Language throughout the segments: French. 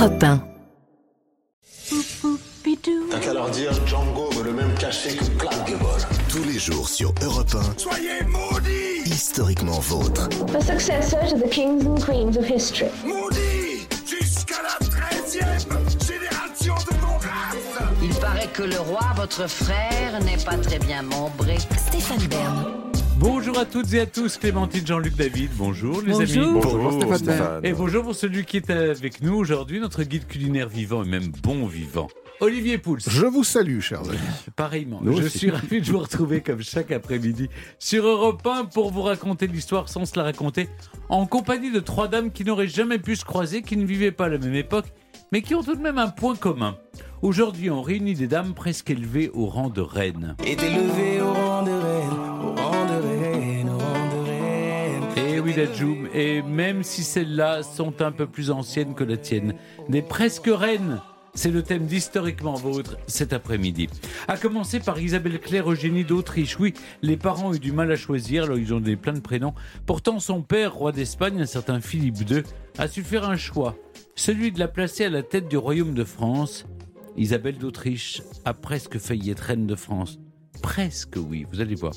Europe 1. T'as qu'à leur dire Django veut le même cachet que Clark Gable. Tous les jours sur Europe 1. Soyez maudits Historiquement vôtre. The successor to the kings and queens of history. Maudits Jusqu'à la 13e génération de mon race Il paraît que le roi, votre frère, n'est pas très bien membré. Stéphane Bern. Bonjour à toutes et à tous, Clémentine Jean-Luc David, bonjour les Bonjour. amis. Bonjour, Stéphane. Et bonjour pour celui qui est avec nous aujourd'hui, notre guide culinaire vivant et même bon vivant, Olivier Pouls. Je vous salue, chers amis. Pareillement, Nous je aussi. suis ravi de vous retrouver comme chaque après-midi sur Europe 1 pour vous raconter l'histoire sans se la raconter, en compagnie de trois dames qui n'auraient jamais pu se croiser, qui ne vivaient pas à la même époque, mais qui ont tout de même un point commun. Aujourd'hui, on réunit des dames presque élevées au rang de reines. est élevé au rang de Et même si celles-là sont un peu plus anciennes que la tienne, des presque reines. C'est le thème d'Historiquement Vôtre cet après-midi. À commencer par Isabelle Claire Eugénie d'Autriche. Oui, les parents ont eu du mal à choisir, alors ils ont donné plein de prénoms. Pourtant, son père, roi d'Espagne, un certain Philippe II, a su faire un choix. Celui de la placer à la tête du royaume de France. Isabelle d'Autriche a presque failli être reine de France. Presque, oui, vous allez voir.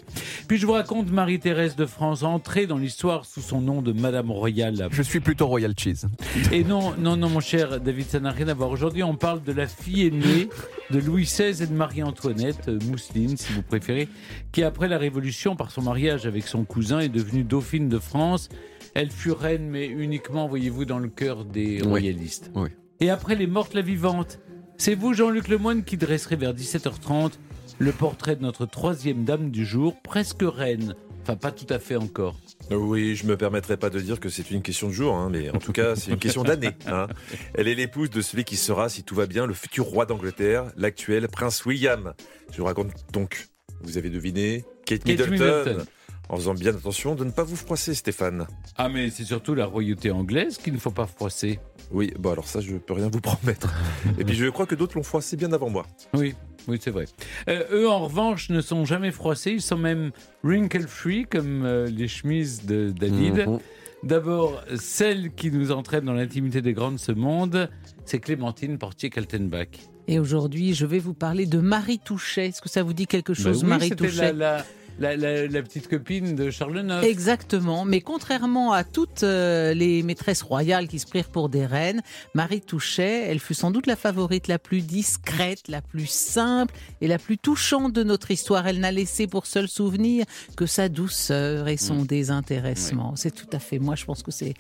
Puis je vous raconte Marie-Thérèse de France, entrée dans l'histoire sous son nom de Madame Royale. Je suis plutôt Royal Cheese. Et non, non, non, mon cher David, ça n'a rien à voir. Aujourd'hui, on parle de la fille aînée de Louis XVI et de Marie-Antoinette, euh, Mousseline, si vous préférez, qui, après la Révolution, par son mariage avec son cousin, est devenue dauphine de France. Elle fut reine, mais uniquement, voyez-vous, dans le cœur des Oui. royalistes. Oui. Et après les mortes, la vivante. C'est vous, Jean-Luc Lemoyne, qui dresserez vers 17h30 le portrait de notre troisième dame du jour, presque reine. Enfin, pas tout à fait encore. Oui, je me permettrai pas de dire que c'est une question de jour, hein, mais en tout cas, c'est une question d'année. hein. Elle est l'épouse de celui qui sera, si tout va bien, le futur roi d'Angleterre, l'actuel prince William. Je vous raconte donc, vous avez deviné, Kate, Kate Middleton, Middleton. En faisant bien attention de ne pas vous froisser, Stéphane. Ah, mais c'est surtout la royauté anglaise qu'il ne faut pas froisser. Oui, bon alors ça, je peux rien vous promettre. Et puis je crois que d'autres l'ont froissé bien avant moi. Oui, oui, c'est vrai. Euh, eux, en revanche, ne sont jamais froissés. Ils sont même wrinkle-free, comme euh, les chemises de David. Mhm. D'abord, celle qui nous entraîne dans l'intimité des grands de ce monde, c'est Clémentine Portier-Kaltenbach. Et aujourd'hui, je vais vous parler de Marie Touchet. Est-ce que ça vous dit quelque chose, Bah oui, Marie Touchet la, la, la, la- la petite copine de Charles IX. Exactement, mais contrairement à toutes euh, les maîtresses royales qui se prirent pour des reines, Marie Touchet, elle fut sans doute la favorite la plus discrète, la plus simple et la plus touchante de notre histoire. Elle n'a laissé pour seul souvenir que sa douceur et son désintéressement. C'est tout à fait, moi je pense que c'est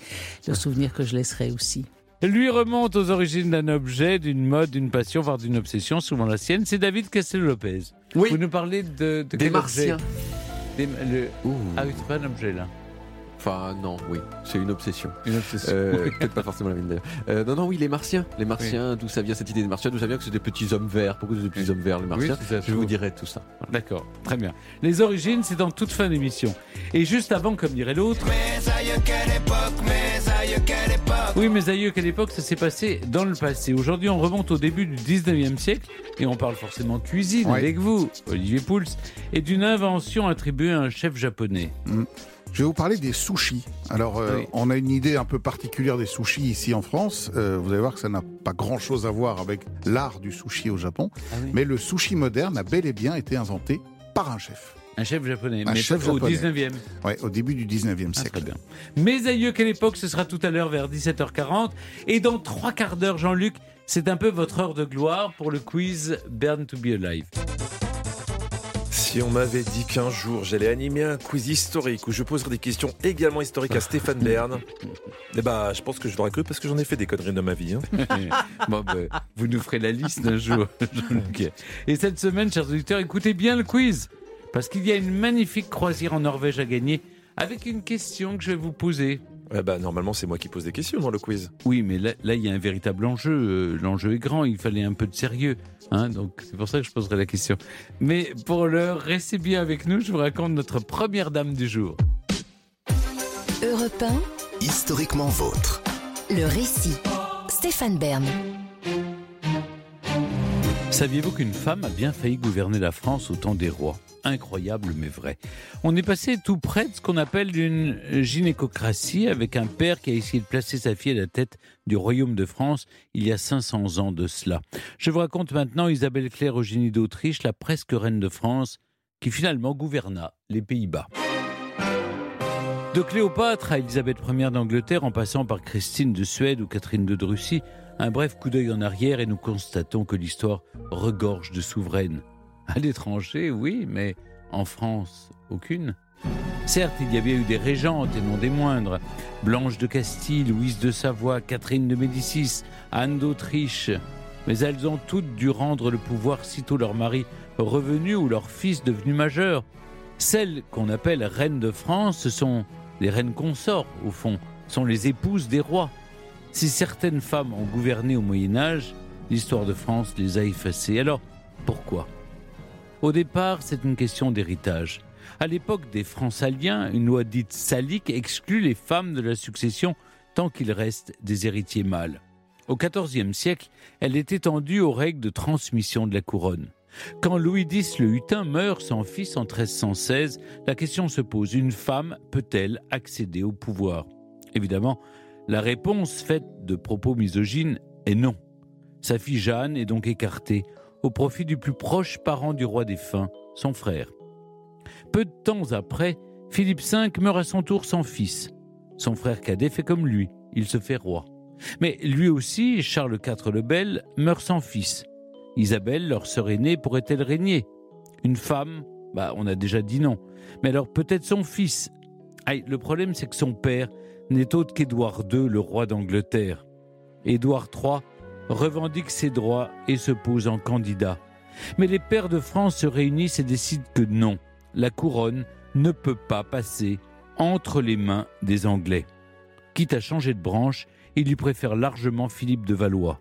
le souvenir que je laisserai aussi. Lui remonte aux origines d'un objet, d'une mode, d'une passion, voire d'une obsession, souvent la sienne. C'est David Castel-Lopez. Oui. Vous nous parlez de, de Des quel martiens. objet Des- le-. Ah oui, c'est pas un objet là. Enfin, non, oui, c'est une obsession. Une obsession. Euh, Peut-être pas forcément la mienne d'ailleurs. Euh, non, non, oui, les martiens. Les martiens, d'où ça vient cette idée des martiens? D'où ça vient que c'est des petits hommes verts? Pourquoi c'est des petits Oui. hommes verts, les martiens? ça, Je vous dirai tout ça. D'accord, très bien. Les origines, c'est en toute fin d'émission. Et juste avant, comme dirait l'autre. Aïeux, quelle époque, aïeux, quelle époque. Oui, mes aïeux, quelle époque? Ça s'est passé dans le passé. Aujourd'hui, on remonte au début du 19e siècle et on parle forcément cuisine Ouais. avec vous, Olivier Pouls, et d'une invention attribuée à un chef japonais. Je vais vous parler des sushis. Alors, euh, Oui. on a une idée un peu particulière des sushis ici en France. Euh, vous allez voir que ça n'a pas grand-chose à voir avec l'art du sushi au Japon. Ah oui. Mais le sushi moderne a bel et bien été inventé par un chef. Un chef japonais, Un mais chef au japonais. 19e. Ouais, au début du 19e Ah, siècle. très bien. Mes aïeux, quelle époque Ce sera tout à l'heure vers 17h40. Et dans trois quarts d'heure, Jean-Luc, c'est un peu votre heure de gloire pour le quiz Burn to be Alive. Si on m'avait dit qu'un jour j'allais animer un quiz historique où je poserais des questions également historiques à Stéphane Bern, eh ben, je pense que je l'aurais cru parce que j'en ai fait des conneries dans ma vie. hein. bon, ben, vous nous ferez la liste un jour. Et cette semaine, chers auditeurs, écoutez bien le quiz. Parce qu'il y a une magnifique croisière en Norvège à gagner avec une question que je vais vous poser. Eh ben, normalement, c'est moi qui pose des questions dans le quiz. Oui, mais là, là, il y a un véritable enjeu. Euh, L'enjeu est grand, il fallait un peu de sérieux. Hein, donc, c'est pour ça que je poserai la question. Mais pour l'heure, restez bien avec nous. Je vous raconte notre première dame du jour. Europe 1, Historiquement vôtre. le récit. Stéphane Bern. Saviez-vous qu'une femme a bien failli gouverner la France au temps des rois? Incroyable mais vrai. On est passé tout près de ce qu'on appelle une gynécocratie avec un père qui a essayé de placer sa fille à la tête du royaume de France il y a 500 ans de cela. Je vous raconte maintenant Isabelle Claire Eugénie d'Autriche, la presque reine de France, qui finalement gouverna les Pays-Bas. De Cléopâtre à Elisabeth Ier d'Angleterre en passant par Christine de Suède ou Catherine de Russie, un bref coup d'œil en arrière et nous constatons que l'histoire regorge de souveraines. À l'étranger, oui, mais en France, aucune. Certes, il y avait eu des régentes et non des moindres. Blanche de Castille, Louise de Savoie, Catherine de Médicis, Anne d'Autriche. Mais elles ont toutes dû rendre le pouvoir sitôt leur mari revenu ou leur fils devenu majeur. Celles qu'on appelle reines de France, ce sont les reines consorts, au fond, sont les épouses des rois. Si certaines femmes ont gouverné au Moyen Âge, l'histoire de France les a effacées. Alors, pourquoi? Au départ, c'est une question d'héritage. À l'époque des Francaliens, une loi dite salique exclut les femmes de la succession tant qu'il reste des héritiers mâles. Au XIVe siècle, elle est étendue aux règles de transmission de la couronne. Quand Louis X le Hutin meurt sans fils en 1316, la question se pose une femme peut-elle accéder au pouvoir? Évidemment, la réponse faite de propos misogynes est non. Sa fille Jeanne est donc écartée au profit du plus proche parent du roi défunt, son frère. Peu de temps après, Philippe V meurt à son tour sans fils. Son frère cadet fait comme lui, il se fait roi. Mais lui aussi, Charles IV le Bel, meurt sans fils. Isabelle, leur sœur aînée, pourrait-elle régner? Une femme? Bah, on a déjà dit non. Mais alors peut-être son fils? Aïe, le problème, c'est que son père n'est autre qu'Édouard II, le roi d'Angleterre. Édouard III revendique ses droits et se pose en candidat. Mais les pères de France se réunissent et décident que non, la couronne ne peut pas passer entre les mains des Anglais. Quitte à changer de branche, il lui préfère largement Philippe de Valois.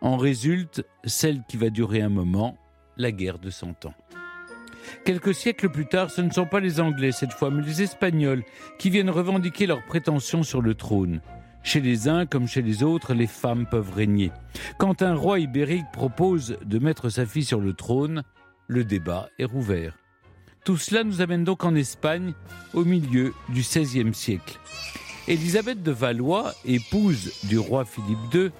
En résulte celle qui va durer un moment, la guerre de Cent Ans. Quelques siècles plus tard, ce ne sont pas les Anglais cette fois, mais les Espagnols qui viennent revendiquer leurs prétentions sur le trône. Chez les uns comme chez les autres, les femmes peuvent régner. Quand un roi ibérique propose de mettre sa fille sur le trône, le débat est rouvert. Tout cela nous amène donc en Espagne au milieu du XVIe siècle. Élisabeth de Valois, épouse du roi Philippe II,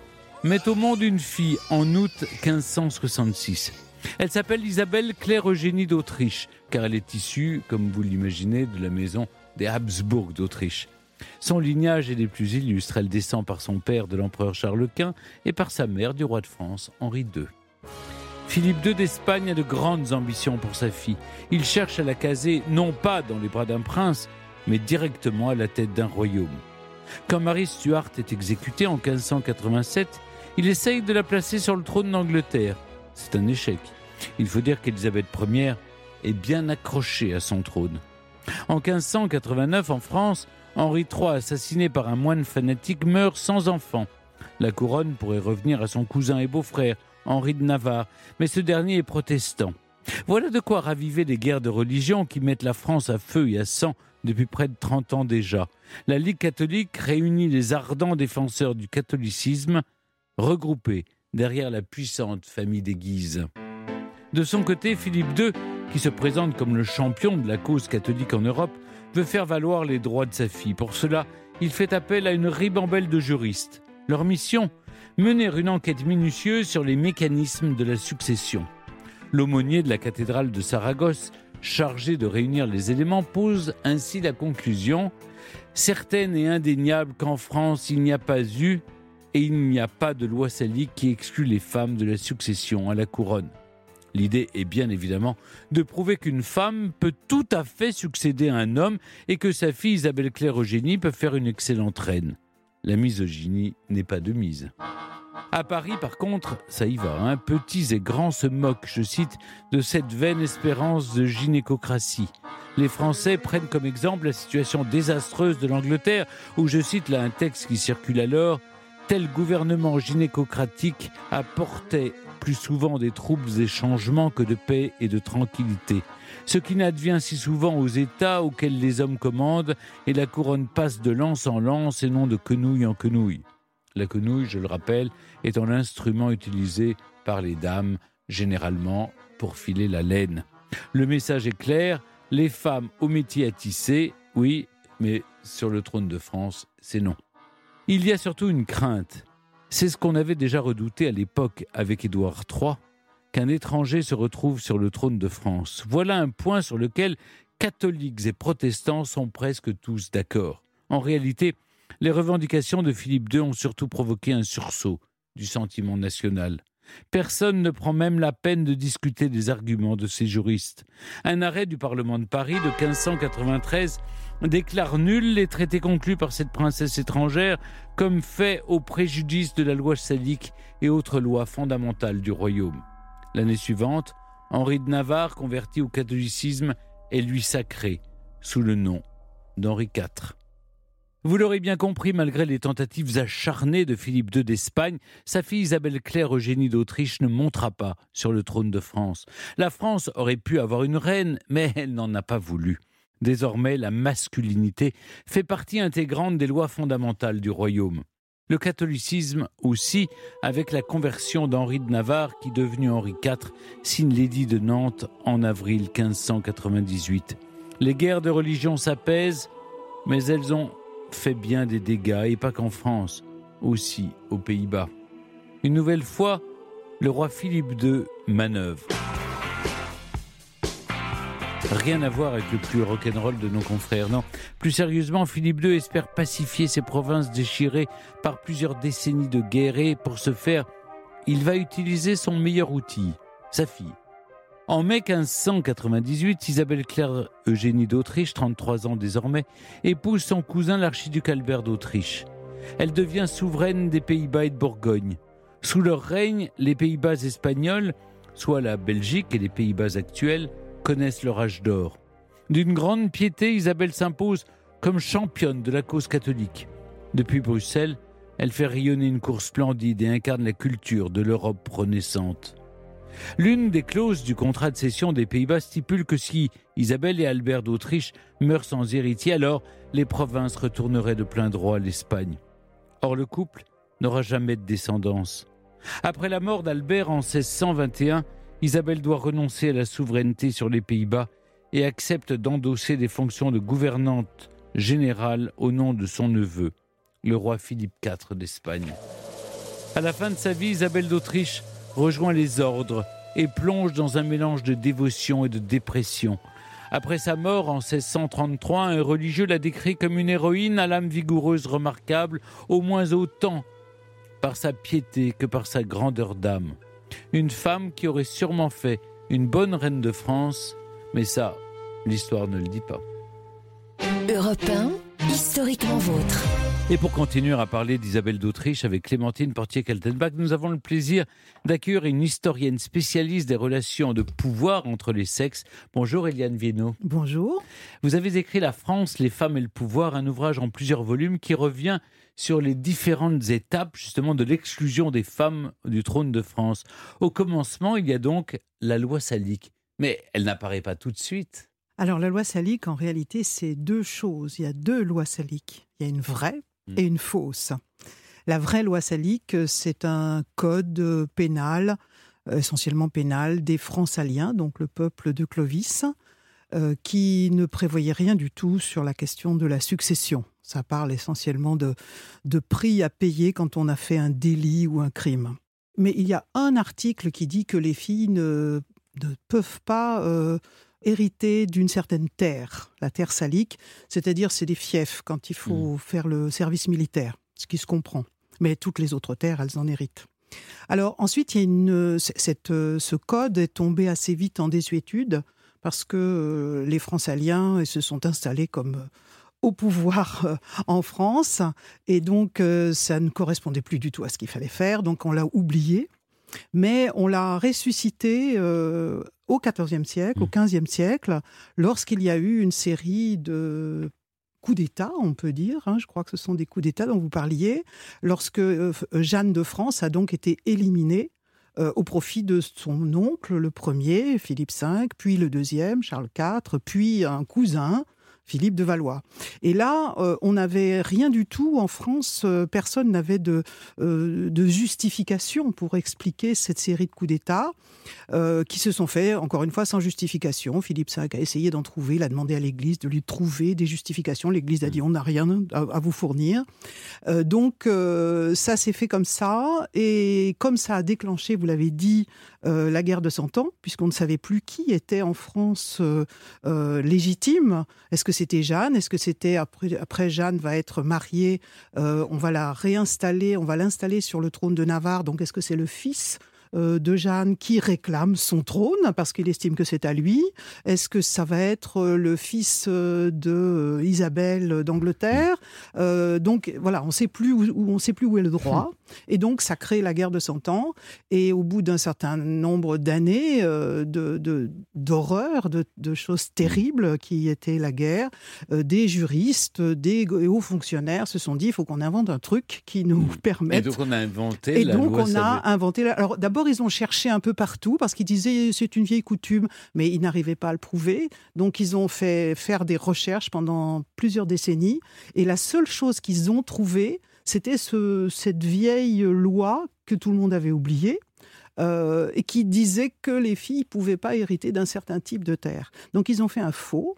met au monde une fille en août 1566. Elle s'appelle Isabelle Claire Eugénie d'Autriche, car elle est issue, comme vous l'imaginez, de la maison des Habsbourg d'Autriche. Son lignage est des plus illustres. Elle descend par son père de l'empereur Charles Quint et par sa mère du roi de France Henri II. Philippe II d'Espagne a de grandes ambitions pour sa fille. Il cherche à la caser non pas dans les bras d'un prince, mais directement à la tête d'un royaume. Quand Marie Stuart est exécutée en 1587, il essaye de la placer sur le trône d'Angleterre. C'est un échec. Il faut dire qu'Élisabeth Ier est bien accrochée à son trône. En 1589, en France, Henri III, assassiné par un moine fanatique, meurt sans enfant. La couronne pourrait revenir à son cousin et beau-frère, Henri de Navarre, mais ce dernier est protestant. Voilà de quoi raviver les guerres de religion qui mettent la France à feu et à sang depuis près de 30 ans déjà. La Ligue catholique réunit les ardents défenseurs du catholicisme, regroupés derrière la puissante famille des Guises. De son côté, Philippe II, qui se présente comme le champion de la cause catholique en Europe, veut faire valoir les droits de sa fille. Pour cela, il fait appel à une ribambelle de juristes. Leur mission Mener une enquête minutieuse sur les mécanismes de la succession. L'aumônier de la cathédrale de Saragosse, chargé de réunir les éléments, pose ainsi la conclusion certaine et indéniable qu'en France il n'y a pas eu et il n'y a pas de loi salique qui exclut les femmes de la succession à la couronne. L'idée est bien évidemment de prouver qu'une femme peut tout à fait succéder à un homme et que sa fille Isabelle Claire Eugénie peut faire une excellente reine. La misogynie n'est pas de mise. À Paris, par contre, ça y va. Hein. Petits et grands se moquent, je cite, de cette vaine espérance de gynécocratie. Les Français prennent comme exemple la situation désastreuse de l'Angleterre, où, je cite là un texte qui circule alors, tel gouvernement gynécocratique apportait plus souvent des troubles et changements que de paix et de tranquillité. Ce qui n'advient si souvent aux États auxquels les hommes commandent, et la couronne passe de lance en lance et non de quenouille en quenouille. La quenouille, je le rappelle, étant l'instrument utilisé par les dames généralement pour filer la laine. Le message est clair, les femmes au métier à tisser, oui, mais sur le trône de France, c'est non. Il y a surtout une crainte. C'est ce qu'on avait déjà redouté à l'époque avec Édouard III, qu'un étranger se retrouve sur le trône de France. Voilà un point sur lequel catholiques et protestants sont presque tous d'accord. En réalité, les revendications de Philippe II ont surtout provoqué un sursaut du sentiment national. Personne ne prend même la peine de discuter des arguments de ces juristes. Un arrêt du Parlement de Paris de 1593 déclare nuls les traités conclus par cette princesse étrangère comme faits au préjudice de la loi salique et autres lois fondamentales du royaume. L'année suivante, Henri de Navarre, converti au catholicisme, est lui sacré sous le nom d'Henri IV. Vous l'aurez bien compris, malgré les tentatives acharnées de Philippe II d'Espagne, sa fille Isabelle Claire Eugénie d'Autriche ne montera pas sur le trône de France. La France aurait pu avoir une reine, mais elle n'en a pas voulu. Désormais, la masculinité fait partie intégrante des lois fondamentales du royaume. Le catholicisme aussi, avec la conversion d'Henri de Navarre, qui, devenu Henri IV, signe l'édit de Nantes en avril 1598. Les guerres de religion s'apaisent, mais elles ont fait bien des dégâts, et pas qu'en France, aussi aux Pays-Bas. Une nouvelle fois, le roi Philippe II manœuvre. Rien à voir avec le plus rock'n'roll de nos confrères, non. Plus sérieusement, Philippe II espère pacifier ces provinces déchirées par plusieurs décennies de guerre et, pour ce faire, il va utiliser son meilleur outil, sa fille. En mai 1598, Isabelle Claire Eugénie d'Autriche, 33 ans désormais, épouse son cousin l'archiduc Albert d'Autriche. Elle devient souveraine des Pays-Bas et de Bourgogne. Sous leur règne, les Pays-Bas espagnols, soit la Belgique et les Pays-Bas actuels, connaissent leur âge d'or. D'une grande piété, Isabelle s'impose comme championne de la cause catholique. Depuis Bruxelles, elle fait rayonner une cour splendide et incarne la culture de l'Europe renaissante. L'une des clauses du contrat de cession des Pays-Bas stipule que si Isabelle et Albert d'Autriche meurent sans héritier, alors les provinces retourneraient de plein droit à l'Espagne. Or, le couple n'aura jamais de descendance. Après la mort d'Albert en 1621, Isabelle doit renoncer à la souveraineté sur les Pays-Bas et accepte d'endosser des fonctions de gouvernante générale au nom de son neveu, le roi Philippe IV d'Espagne. À la fin de sa vie, Isabelle d'Autriche rejoint les ordres et plonge dans un mélange de dévotion et de dépression. Après sa mort en 1633, un religieux l'a décrit comme une héroïne à l'âme vigoureuse remarquable, au moins autant par sa piété que par sa grandeur d'âme. Une femme qui aurait sûrement fait une bonne reine de France, mais ça, l'histoire ne le dit pas. Europe 1, historiquement vôtre. Et pour continuer à parler d'Isabelle d'Autriche avec Clémentine Portier-Kaltenbach, nous avons le plaisir d'accueillir une historienne spécialiste des relations de pouvoir entre les sexes. Bonjour Eliane Viennot. Bonjour. Vous avez écrit La France, les femmes et le pouvoir, un ouvrage en plusieurs volumes qui revient sur les différentes étapes justement de l'exclusion des femmes du trône de France. Au commencement, il y a donc la loi salique, mais elle n'apparaît pas tout de suite. Alors la loi salique, en réalité, c'est deux choses. Il y a deux lois saliques. Il y a une vraie et une fausse. La vraie loi salique, c'est un code pénal, essentiellement pénal, des Francs-Saliens, donc le peuple de Clovis, euh, qui ne prévoyait rien du tout sur la question de la succession. Ça parle essentiellement de, de prix à payer quand on a fait un délit ou un crime. Mais il y a un article qui dit que les filles ne, ne peuvent pas euh, hériter d'une certaine terre, la terre salique, c'est-à-dire c'est des fiefs quand il faut faire le service militaire, ce qui se comprend. Mais toutes les autres terres, elles en héritent. Alors ensuite, il y a une, cette, ce code est tombé assez vite en désuétude parce que euh, les Francs-Saliens se sont installés comme euh, au pouvoir euh, en France. Et donc ça ne correspondait plus du tout à ce qu'il fallait faire, donc on l'a oublié mais on l'a ressuscité euh, au XIVe siècle, au XVe mmh. siècle, lorsqu'il y a eu une série de coups d'État, on peut dire, hein, je crois que ce sont des coups d'État dont vous parliez, lorsque euh, Jeanne de France a donc été éliminée euh, au profit de son oncle, le premier, Philippe V, puis le deuxième, Charles IV, puis un cousin, Philippe de Valois. Et là, euh, on n'avait rien du tout en France. euh, personne n'avait de, euh, de justification pour expliquer cette série de coups d'État qui se sont faits, encore une fois, sans justification. Philippe V a essayé d'en trouver. Il a demandé à l'Église de lui trouver des justifications. L'Église a dit on n'a rien à, à vous fournir. Donc ça s'est fait comme ça. Et comme ça a déclenché, vous l'avez dit, la guerre de Cent Ans, puisqu'on ne savait plus qui était en France légitime. Est-ce que c'était Jeanne? Est-ce que c'était après, Jeanne va être mariée euh, On va la réinstaller, on va l'installer sur le trône de Navarre. Donc est-ce que c'est le fils? De Jeanne qui réclame son trône parce qu'il estime que c'est à lui. Est-ce que ça va être euh, le fils euh, de euh, Isabelle d'Angleterre? Euh, Donc voilà, on sait plus où, où- on sait plus où est le droit. Et donc ça crée la guerre de Cent Ans. Et au bout d'un certain nombre d'années euh, de de- d'horreur, de, de choses terribles qui étaient la guerre, euh, des juristes, des hauts fonctionnaires se sont dit il faut qu'on invente un truc qui nous Et permette. Donc on a inventé et la donc, loi on a inventé. la- Alors, d'abord, ils ont cherché un peu partout parce qu'ils disaient c'est une vieille coutume, mais ils n'arrivaient pas à le prouver. Donc, ils ont fait faire des recherches pendant plusieurs décennies. Et la seule chose qu'ils ont trouvée, c'était ce, cette vieille loi que tout le monde avait oubliée. euh, et qui disait que les filles ne pouvaient pas hériter d'un certain type de terre. Donc ils ont fait un faux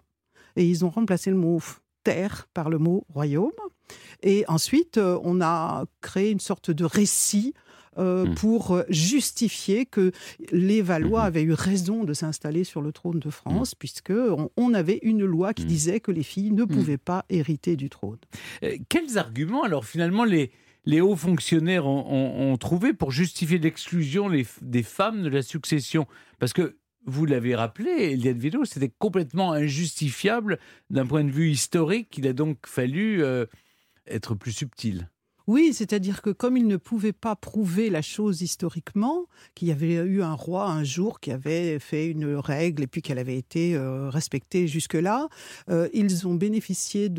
et ils ont remplacé le mot terre par le mot royaume. Et ensuite, euh, on a créé une sorte de récit euh, Mmh. pour euh, justifier que les Valois Mmh. avaient eu raison de s'installer sur le trône de France, puisque on, on avait une loi qui Mmh. disait que les filles ne pouvaient pas hériter du trône. Euh, quels arguments, alors finalement, les, les hauts fonctionnaires ont, ont- ont trouvé pour justifier l'exclusion des femmes de la succession? Parce que, vous l'avez rappelé, Eliane Vito, c'était complètement injustifiable d'un point de vue historique. Il a donc fallu euh, être plus subtil. Oui, c'est-à-dire que comme il ne pouvait pas prouver la chose historiquement, qu'il y avait eu un roi un jour qui avait fait une règle et puis qu'elle avait été euh, respectée jusque-là, euh, ils ont bénéficié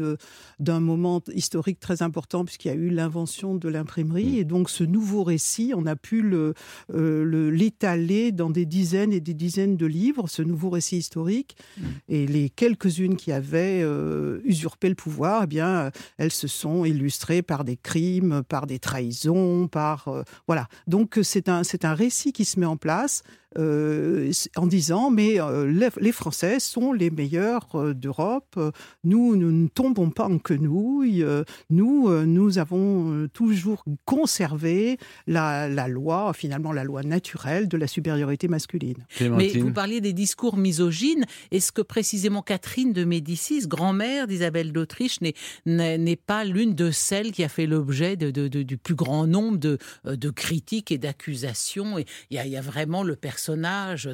d'un moment historique très important puisqu'il y a eu l'invention de l'imprimerie et donc ce nouveau récit, on a pu le, euh, le- l'étaler dans des dizaines et des dizaines de livres, ce nouveau récit historique. Et les quelques-unes qui avaient usurpé le pouvoir, eh bien, elles se sont illustrées par des par des trahisons, par euh, voilà. Donc c'est un c'est un récit qui se met en place euh, en disant mais euh, les, les Français sont les meilleurs euh, d'Europe. Nous nous ne tombons pas en quenouille. Nous euh, nous avons euh, toujours conservé la, la loi finalement la loi naturelle de la supériorité masculine. Mais vous parliez des discours misogynes. Est-ce que précisément Catherine de Médicis, grand-mère d'Isabelle d'Autriche, n'est- n'est n'est pas l'une de celles qui a fait l'objet de, de- de- du plus grand nombre de, euh, de critiques et d'accusations? Il y, y a vraiment le personnage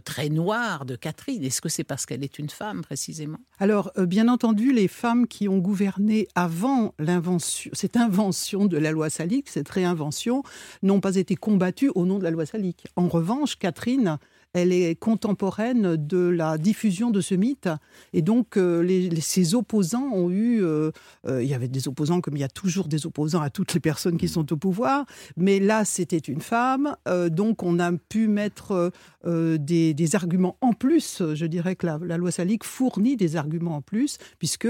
très noir de Catherine. Est-ce que c'est parce qu'elle est une femme précisément? Alors, euh, bien entendu, les femmes qui ont gouverné avant cette invention de la loi salique, cette réinvention, n'ont pas été combattues au nom de la loi salique. En revanche, Catherine, elle est contemporaine de la diffusion de ce mythe. Et donc, euh, ses opposants ont eu. euh, euh, il y avait des opposants, comme il y a toujours des opposants à toutes les personnes qui sont au pouvoir. Mais là, c'était une femme. euh, donc, on a pu mettre des, arguments en plus. Je dirais que la, loi salique fournit des arguments en plus, puisque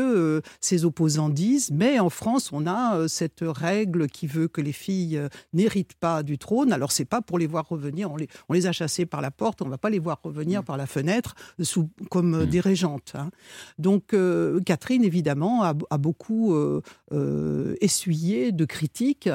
ses opposants disent Mais en France, on a cette règle qui veut que les filles n'héritent pas du trône. Alors, c'est pas pour les voir revenir. On les, on les a chassées par la porte. Pas les voir revenir par la fenêtre sous, comme euh, des régentes. hein. Donc, euh, Catherine, évidemment, a, a beaucoup euh, euh, essuyé de critiques,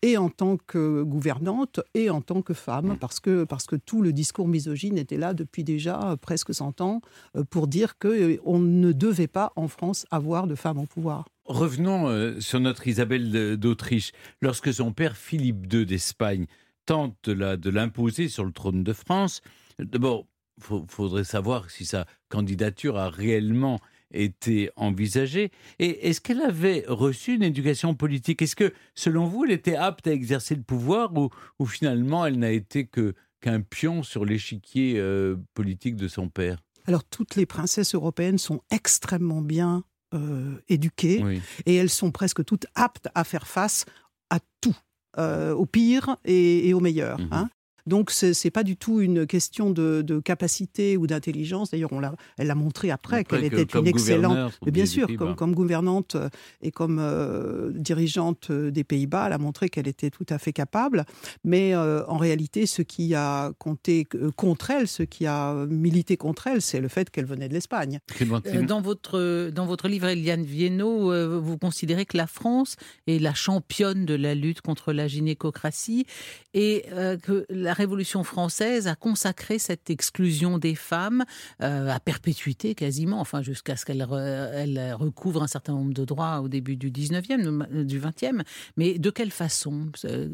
et en tant que gouvernante, et en tant que femme, parce que, parce que tout le discours misogyne était là depuis déjà presque 100 ans, pour dire qu'on ne devait pas, en France, avoir de femmes au pouvoir. Revenons sur notre Isabelle d'Autriche. Lorsque son père Philippe II d'Espagne tente de l'imposer sur le trône de France, d'abord, il faudrait savoir si sa candidature a réellement été envisagée. Et est-ce qu'elle avait reçu une éducation politique? Est-ce que, selon vous, elle était apte à exercer le pouvoir ou, ou finalement elle n'a été que qu'un pion sur l'échiquier euh, politique de son père? Alors, toutes les princesses européennes sont extrêmement bien euh, éduquées Oui. et elles sont presque toutes aptes à faire face à tout, euh, au pire et, et au meilleur. Hein. Donc c'est c'est pas du tout une question de, de capacité ou d'intelligence. D'ailleurs, on l'a, elle l'a montré après, Après qu'elle que était une excellente, mais bien des sûr, Pays-Bas. comme, comme gouvernante euh, et comme euh, dirigeante euh, des Pays-Bas, elle a montré qu'elle était tout à fait capable. Mais euh, en réalité, ce qui a compté euh, contre elle, ce qui a milité contre elle, c'est le fait qu'elle venait de l'Espagne. Dans votre, dans votre livre, Eliane Viennot, euh, vous considérez que la France est la championne de la lutte contre la gynécocratie et euh, que la Révolution française a consacré cette exclusion des femmes euh, à perpétuité quasiment, enfin jusqu'à ce qu'elle re- elle recouvre un certain nombre de droits au début du 19e, euh, du 20e. Mais de quelle façon Euh,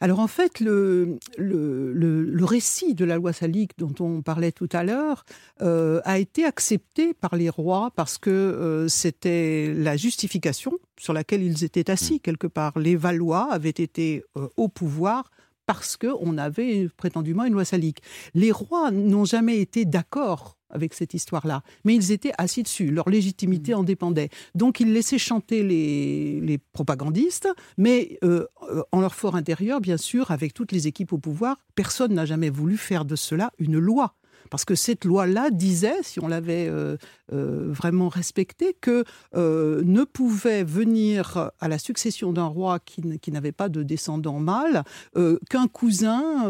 Alors en fait, le, le, le- le récit de la loi salique dont on parlait tout à l'heure euh, a été accepté par les rois parce que euh, c'était la justification sur laquelle ils étaient assis quelque part. Les Valois avaient été euh, au pouvoir parce qu'on avait prétendument une loi salique. Les rois n'ont jamais été d'accord avec cette histoire-là, mais ils étaient assis dessus, leur légitimité en dépendait. Donc ils laissaient chanter les, les propagandistes, mais euh, euh, en leur fort intérieur, bien sûr, avec toutes les équipes au pouvoir, personne n'a jamais voulu faire de cela une loi. Parce que cette loi-là disait, si on l'avait euh, euh, vraiment respectée, que euh, ne pouvait venir à la succession d'un roi qui, n'avait pas de descendant mâle qu'un cousin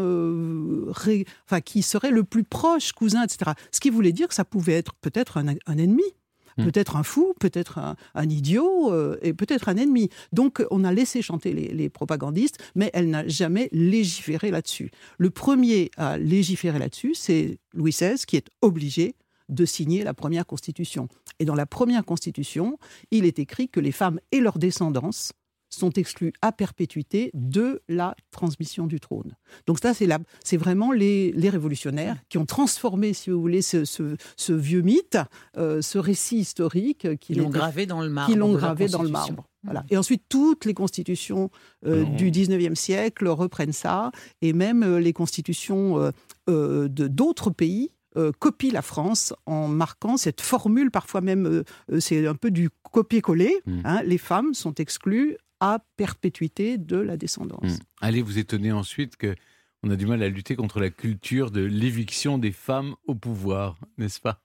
enfin, qui serait le plus proche cousin, etc. Ce qui voulait dire que ça pouvait être peut-être un ennemi. Peut-être un fou, peut-être un, idiot euh, et peut-être un ennemi. Donc on a laissé chanter les, propagandistes, mais elle n'a jamais légiféré là-dessus. Le premier à légiférer là-dessus, c'est Louis XVI qui est obligé de signer la première constitution. Et dans la première constitution, il est écrit que les femmes et leurs descendance sont exclus à perpétuité de la transmission du trône. Donc ça, c'est la- c'est vraiment les, les révolutionnaires qui ont transformé, si vous voulez, ce, ce- ce vieux mythe, euh, ce récit historique. Qui Ils l'ont était- gravé dans le marbre Qui l'ont gravé dans le marbre. Voilà. Et ensuite, toutes les constitutions euh, du 19e siècle reprennent ça, et même euh, les constitutions euh, euh, de d'autres pays euh, copient la France en marquant cette formule, parfois même, euh, c'est un peu du copier-coller, hein, les femmes sont exclues à perpétuité de la descendance. Hmm. Allez vous étonner ensuite que on a du mal à lutter contre la culture de l'éviction des femmes au pouvoir, n'est-ce pas?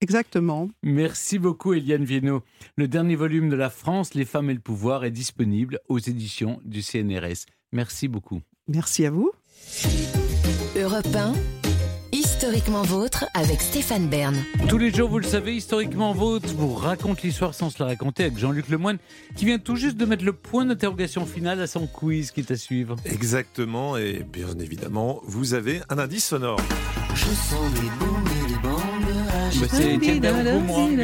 Exactement. Merci beaucoup Eliane Viennot. Le dernier volume de La France, les femmes et le pouvoir est disponible aux éditions du CNRS. Merci beaucoup. Merci à vous. Europe 1, historiquement vôtre avec Stéphane Bern. Tous les jours, vous le savez, historiquement vôtre vous raconte l'histoire sans se la raconter avec Jean-Luc Lemoyne qui vient tout juste de mettre le point d'interrogation final à son quiz qui est à suivre. Exactement, et bien évidemment, vous avez un indice sonore. Je sens des bombes et des bombes. Bah, c'est Étienne Dao Boomerang.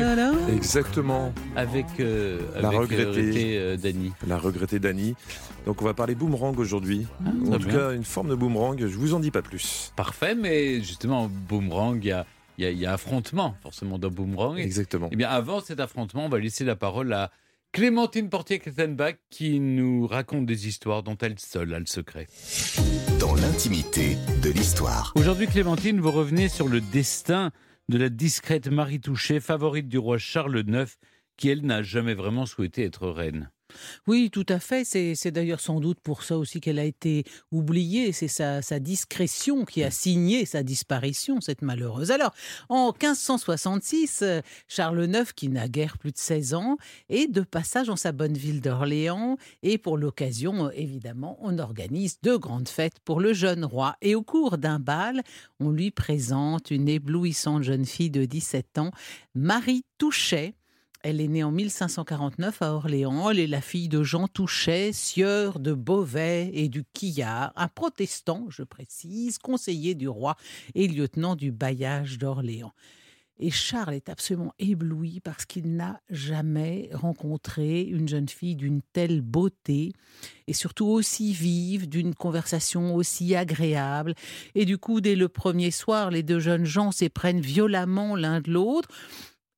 Exactement. Avec, euh, La avec, euh, regrettée regretté, euh, Dany. La regrettée Dany. Donc on va parler boomerang aujourd'hui. Ah, en tout bien. cas, une forme de boomerang, je vous en dis pas plus. Parfait, mais justement, boomerang, il y a, il y a- y a affrontement forcément dans boomerang. Exactement. Eh bien, avant cet affrontement, on va laisser la parole à Clémentine Portier-Kettenbach qui nous raconte des histoires dont elle seule a le secret. Dans l'intimité de l'histoire. Aujourd'hui, Clémentine, vous revenez sur le destin de la discrète Marie Touchet, favorite du roi Charles IX, qui, elle, n'a jamais vraiment souhaité être reine. Oui, tout à fait. C'est d'ailleurs sans doute pour ça aussi qu'elle a été oubliée. C'est sa, discrétion qui a signé sa disparition, cette malheureuse. Alors, en 1566, euh, Charles IX, qui n'a guère plus de 16 ans, est de passage en sa bonne ville d'Orléans. Et pour l'occasion, évidemment, on organise de grandes fêtes pour le jeune roi. Et au cours d'un bal, on lui présente une éblouissante jeune fille de 17 ans, Marie Touchet. Elle est née en 1549 à Orléans. Elle est la fille de Jean Touchet, sieur de Beauvais et du Quillard, un protestant, je précise, conseiller du roi et lieutenant du bailliage d'Orléans. Et Charles est absolument ébloui parce qu'il n'a jamais rencontré une jeune fille d'une telle beauté et surtout aussi vive, d'une conversation aussi agréable. Et du coup, dès le premier soir, les deux jeunes gens s'éprennent violemment l'un de l'autre.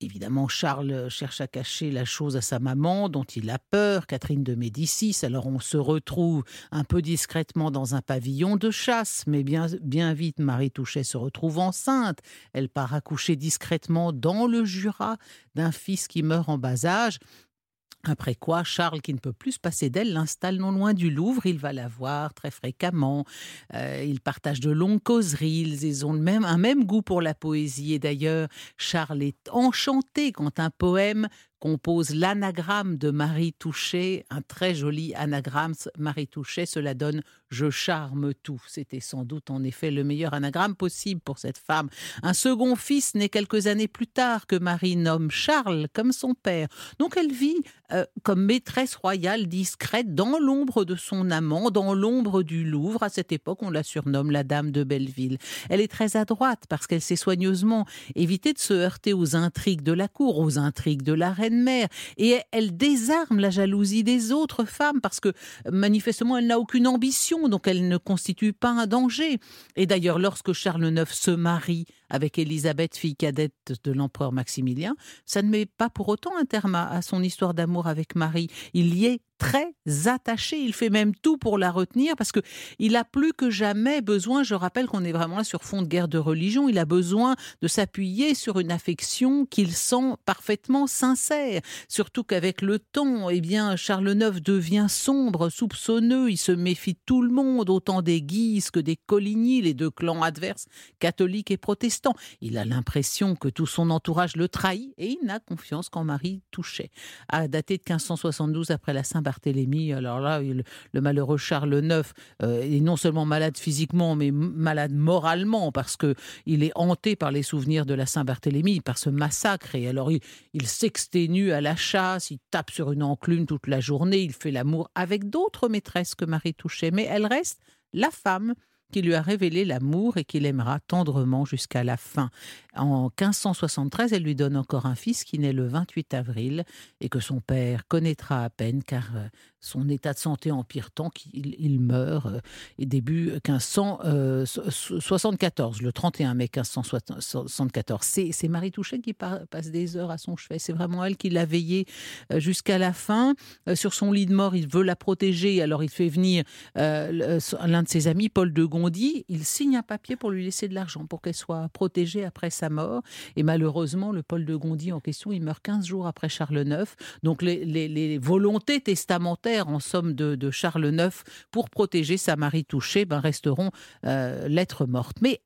Évidemment, Charles cherche à cacher la chose à sa maman, dont il a peur, Catherine de Médicis. Alors on se retrouve un peu discrètement dans un pavillon de chasse, mais bien, bien vite, Marie Touchet se retrouve enceinte. Elle part accoucher discrètement dans le Jura d'un fils qui meurt en bas âge. Après quoi, Charles, qui ne peut plus se passer d'elle, l'installe non loin du Louvre. Il va la voir très fréquemment. Euh, ils partagent de longues causeries. Ils ont le même, un même goût pour la poésie. Et d'ailleurs, Charles est enchanté quand un poème compose l'anagramme de Marie Touchet, un très joli anagramme. Marie Touchet, cela donne Je charme tout. C'était sans doute en effet le meilleur anagramme possible pour cette femme. Un second fils né quelques années plus tard que Marie nomme Charles comme son père. Donc elle vit euh, comme maîtresse royale discrète dans l'ombre de son amant, dans l'ombre du Louvre. À cette époque, on la surnomme la Dame de Belleville. Elle est très adroite parce qu'elle sait soigneusement éviter de se heurter aux intrigues de la cour, aux intrigues de la reine-mère. Et elle désarme la jalousie des autres femmes parce que manifestement, elle n'a aucune ambition, donc elle ne constitue pas un danger. Et d'ailleurs, lorsque Charles IX se marie avec Élisabeth, fille cadette de l'empereur Maximilien, ça ne met pas pour autant un terme à son histoire d'amour avec Marie. Il y est très attaché. Il fait même tout pour la retenir parce que il a plus que jamais besoin. Je rappelle qu'on est vraiment là sur fond de guerre de religion. Il a besoin de s'appuyer sur une affection qu'il sent parfaitement sincère. Surtout qu'avec le temps, eh bien, Charles IX devient sombre, soupçonneux. Il se méfie de tout le monde, autant des Guises que des Coligny, les deux clans adverses, catholiques et protestants. Il a l'impression que tout son entourage le trahit et il n'a confiance qu'en Marie Touchet. À dater de 1572 après la Saint-Barthélemy, Barthélemy. Alors là, le, malheureux Charles IX euh, est non seulement malade physiquement, mais malade moralement parce que il est hanté par les souvenirs de la Saint-Barthélemy, par ce massacre. Et alors, il, s'exténue à la chasse, il tape sur une enclume toute la journée, il fait l'amour avec d'autres maîtresses que Marie Touchet, mais elle reste la femme qui lui a révélé l'amour et qu'il aimera tendrement jusqu'à la fin. En 1573, elle lui donne encore un fils qui naît le 28 avril et que son père connaîtra à peine car euh, son état de santé empire tant qu'il il meurt euh, et début 1574, euh, le 31 mai 1574. C'est Marie Touchet qui passe des heures à son chevet. C'est vraiment elle qui l'a veillé jusqu'à la fin. Sur son lit de mort, il veut la protéger, alors il fait venir l'un de ses amis, Paul de Gondy. Il signe un papier pour lui laisser de l'argent pour qu'elle soit protégée après sa mort. Et malheureusement, le Paul de Gondy en question, il meurt 15 jours après Charles IX. Donc les volontés testamentaires en somme de, Charles IX pour protéger sa Marie Touchet ben, resteront euh, lettres mortes. Mais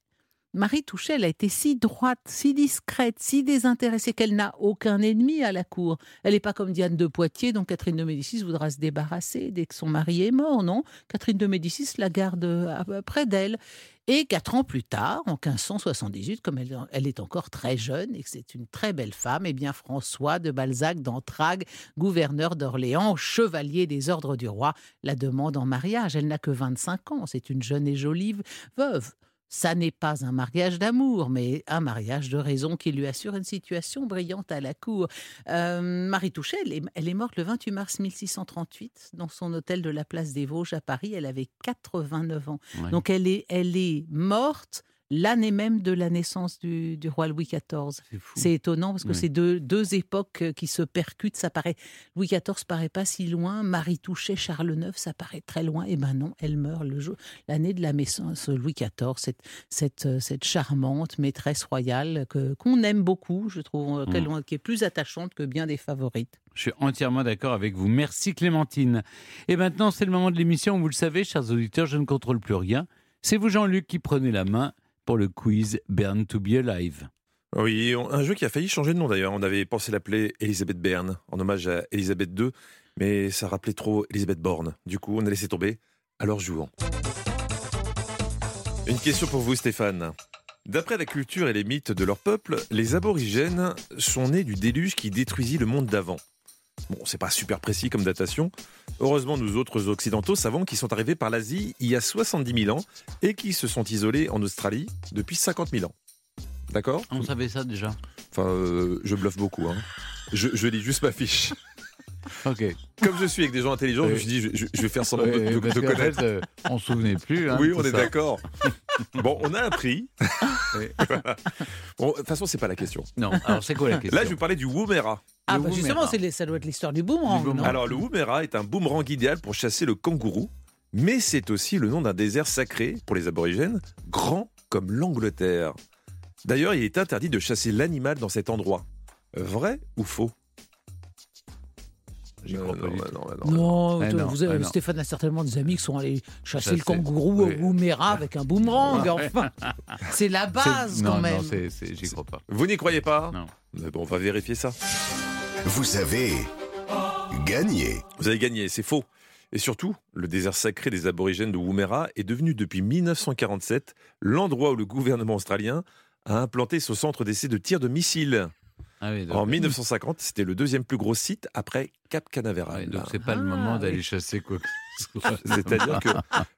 Marie Touchet, elle a été si droite, si discrète, si désintéressée qu'elle n'a aucun ennemi à la cour. Elle n'est pas comme Diane de Poitiers, dont Catherine de Médicis voudra se débarrasser dès que son mari est mort, non? Catherine de Médicis la garde près d'elle. Et quatre ans plus tard, en 1578, comme elle, est encore très jeune et que c'est une très belle femme, eh bien François de Balzac d'Entragues, gouverneur d'Orléans, chevalier des ordres du roi, la demande en mariage. Elle n'a que 25 ans, c'est une jeune et jolie veuve. Ça n'est pas un mariage d'amour, mais un mariage de raison qui lui assure une situation brillante à la cour. Euh, Marie Touchet, elle est, morte le 28 mars 1638 dans son hôtel de la place des Vosges à Paris. Elle avait 89 ans. Donc elle est, elle est morte l'année même de la naissance du, roi Louis XIV. C'est étonnant parce que c'est deux, deux, époques euh, qui se percutent. Ça paraît Louis XIV paraît pas si loin, Marie Touchet, Charles IX, ça paraît très loin. Et eh ben non, elle meurt le jour l'année de la naissance Louis XIV. Cette, cette, euh, cette charmante maîtresse royale que qu'on aime beaucoup, je trouve, euh, mm. qui est plus attachante que bien des favorites. Je suis entièrement d'accord avec vous. Merci Clémentine. Et maintenant, c'est le moment de l'émission. Vous le savez, chers auditeurs, je ne contrôle plus rien. C'est vous, Jean-Luc, qui prenez la main pour le quiz Burn to be Alive. Oui, un jeu qui a failli changer de nom d'ailleurs. On avait pensé l'appeler Elisabeth Berne, en hommage à Elisabeth II, mais ça rappelait trop Elisabeth Borne. Du coup, on a laissé tomber. Alors jouons. Une question pour vous, Stéphane. D'après la culture et les mythes de leur peuple, les aborigènes sont nés du déluge qui détruisit le monde d'avant. Bon, c'est pas super précis comme datation. Heureusement, nous autres occidentaux savons qu'ils sont arrivés par l'Asie il y a 70 000 ans et qui se sont isolés en Australie depuis 50 000 ans. D'accord? On savait ça déjà. Enfin, euh, je bluffe beaucoup. Hein. Je, lis juste ma fiche. Ok. Comme je suis avec des gens intelligents, je me suis dit, je, vais faire semblant de, de, connaître. Euh, on se souvenait plus. Hein, oui, on est d'accord. bon, on a appris. bon, de toute façon, c'est pas la question. Non. Alors, c'est quoi la question Là, je vais vous parler du Woomera. Ah, bah justement, ça doit être l'histoire du boomerang. Alors, le Woomera est un boomerang idéal pour chasser le kangourou, mais c'est aussi le nom d'un désert sacré pour les aborigènes, grand comme l'Angleterre. D'ailleurs, il est interdit de chasser l'animal dans cet endroit. Vrai ou faux? J'y crois pas du tout. Non, Ah vous avez- ah non. Stéphane a certainement des amis qui sont allés chasser le kangourou oui. au Woomera avec un boomerang. Enfin, c'est la base quand même. Non, j'y crois pas. Vous n'y croyez pas? Non. Mais bon, on va vérifier ça. Vous avez gagné. Vous avez gagné, c'est faux. Et surtout, le désert sacré des aborigènes de Woomera est devenu depuis 1947 l'endroit où le gouvernement australien a implanté son centre d'essai de tir de missiles. Ah oui, donc- En 1950, c'était le deuxième plus gros site après Cap Canaveral. Ouais, donc c'est pas le moment d'aller chasser quoi que ce soit. C'est-à-dire que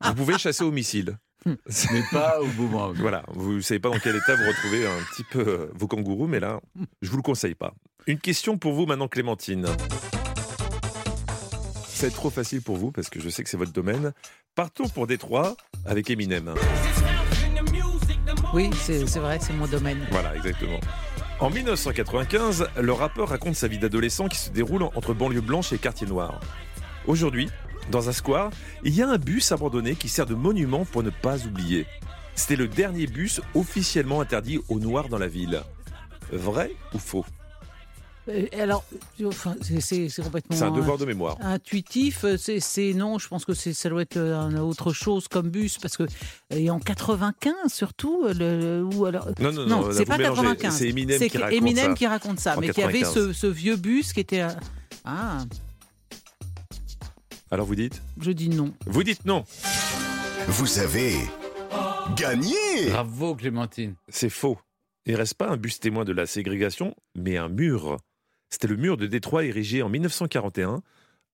vous pouvez chasser au missile. Mais pas au boomerang. Voilà, vous ne savez pas dans quel état vous retrouvez un petit peu euh, vos kangourous, mais là, je vous le conseille pas. Une question pour vous maintenant, Clémentine. C'est trop facile pour vous parce que je sais que c'est votre domaine. Partons pour Détroit avec Eminem. Oui, c'est vrai, c'est mon domaine. Voilà, exactement. En 1995, le rappeur raconte sa vie d'adolescent qui se déroule entre banlieue blanche et quartier noir. Aujourd'hui, dans un square, il y a un bus abandonné qui sert de monument pour ne pas oublier. C'était le dernier bus officiellement interdit aux noirs dans la ville. Vrai ou faux? Alors, enfin, c'est- complètement. C'est un devoir euh, de mémoire. Intuitif, euh, c'est non, je pense que c'est- ça doit être euh, un autre chose comme bus parce que et en 95 surtout euh, le, ou alors Non, non, non, c'est vous pas mélangez. 95, C'est Eminem qui raconte Eminem ça. qui raconte ça, En mais qui avait 95. ce, ce vieux bus qui était euh, ah, Alors vous dites? Je dis non. Vous dites non. Vous avez gagné. Bravo Clémentine. C'est faux. Il ne reste pas un bus témoin de la ségrégation, mais un mur. C'était le mur de Détroit érigé en 1941,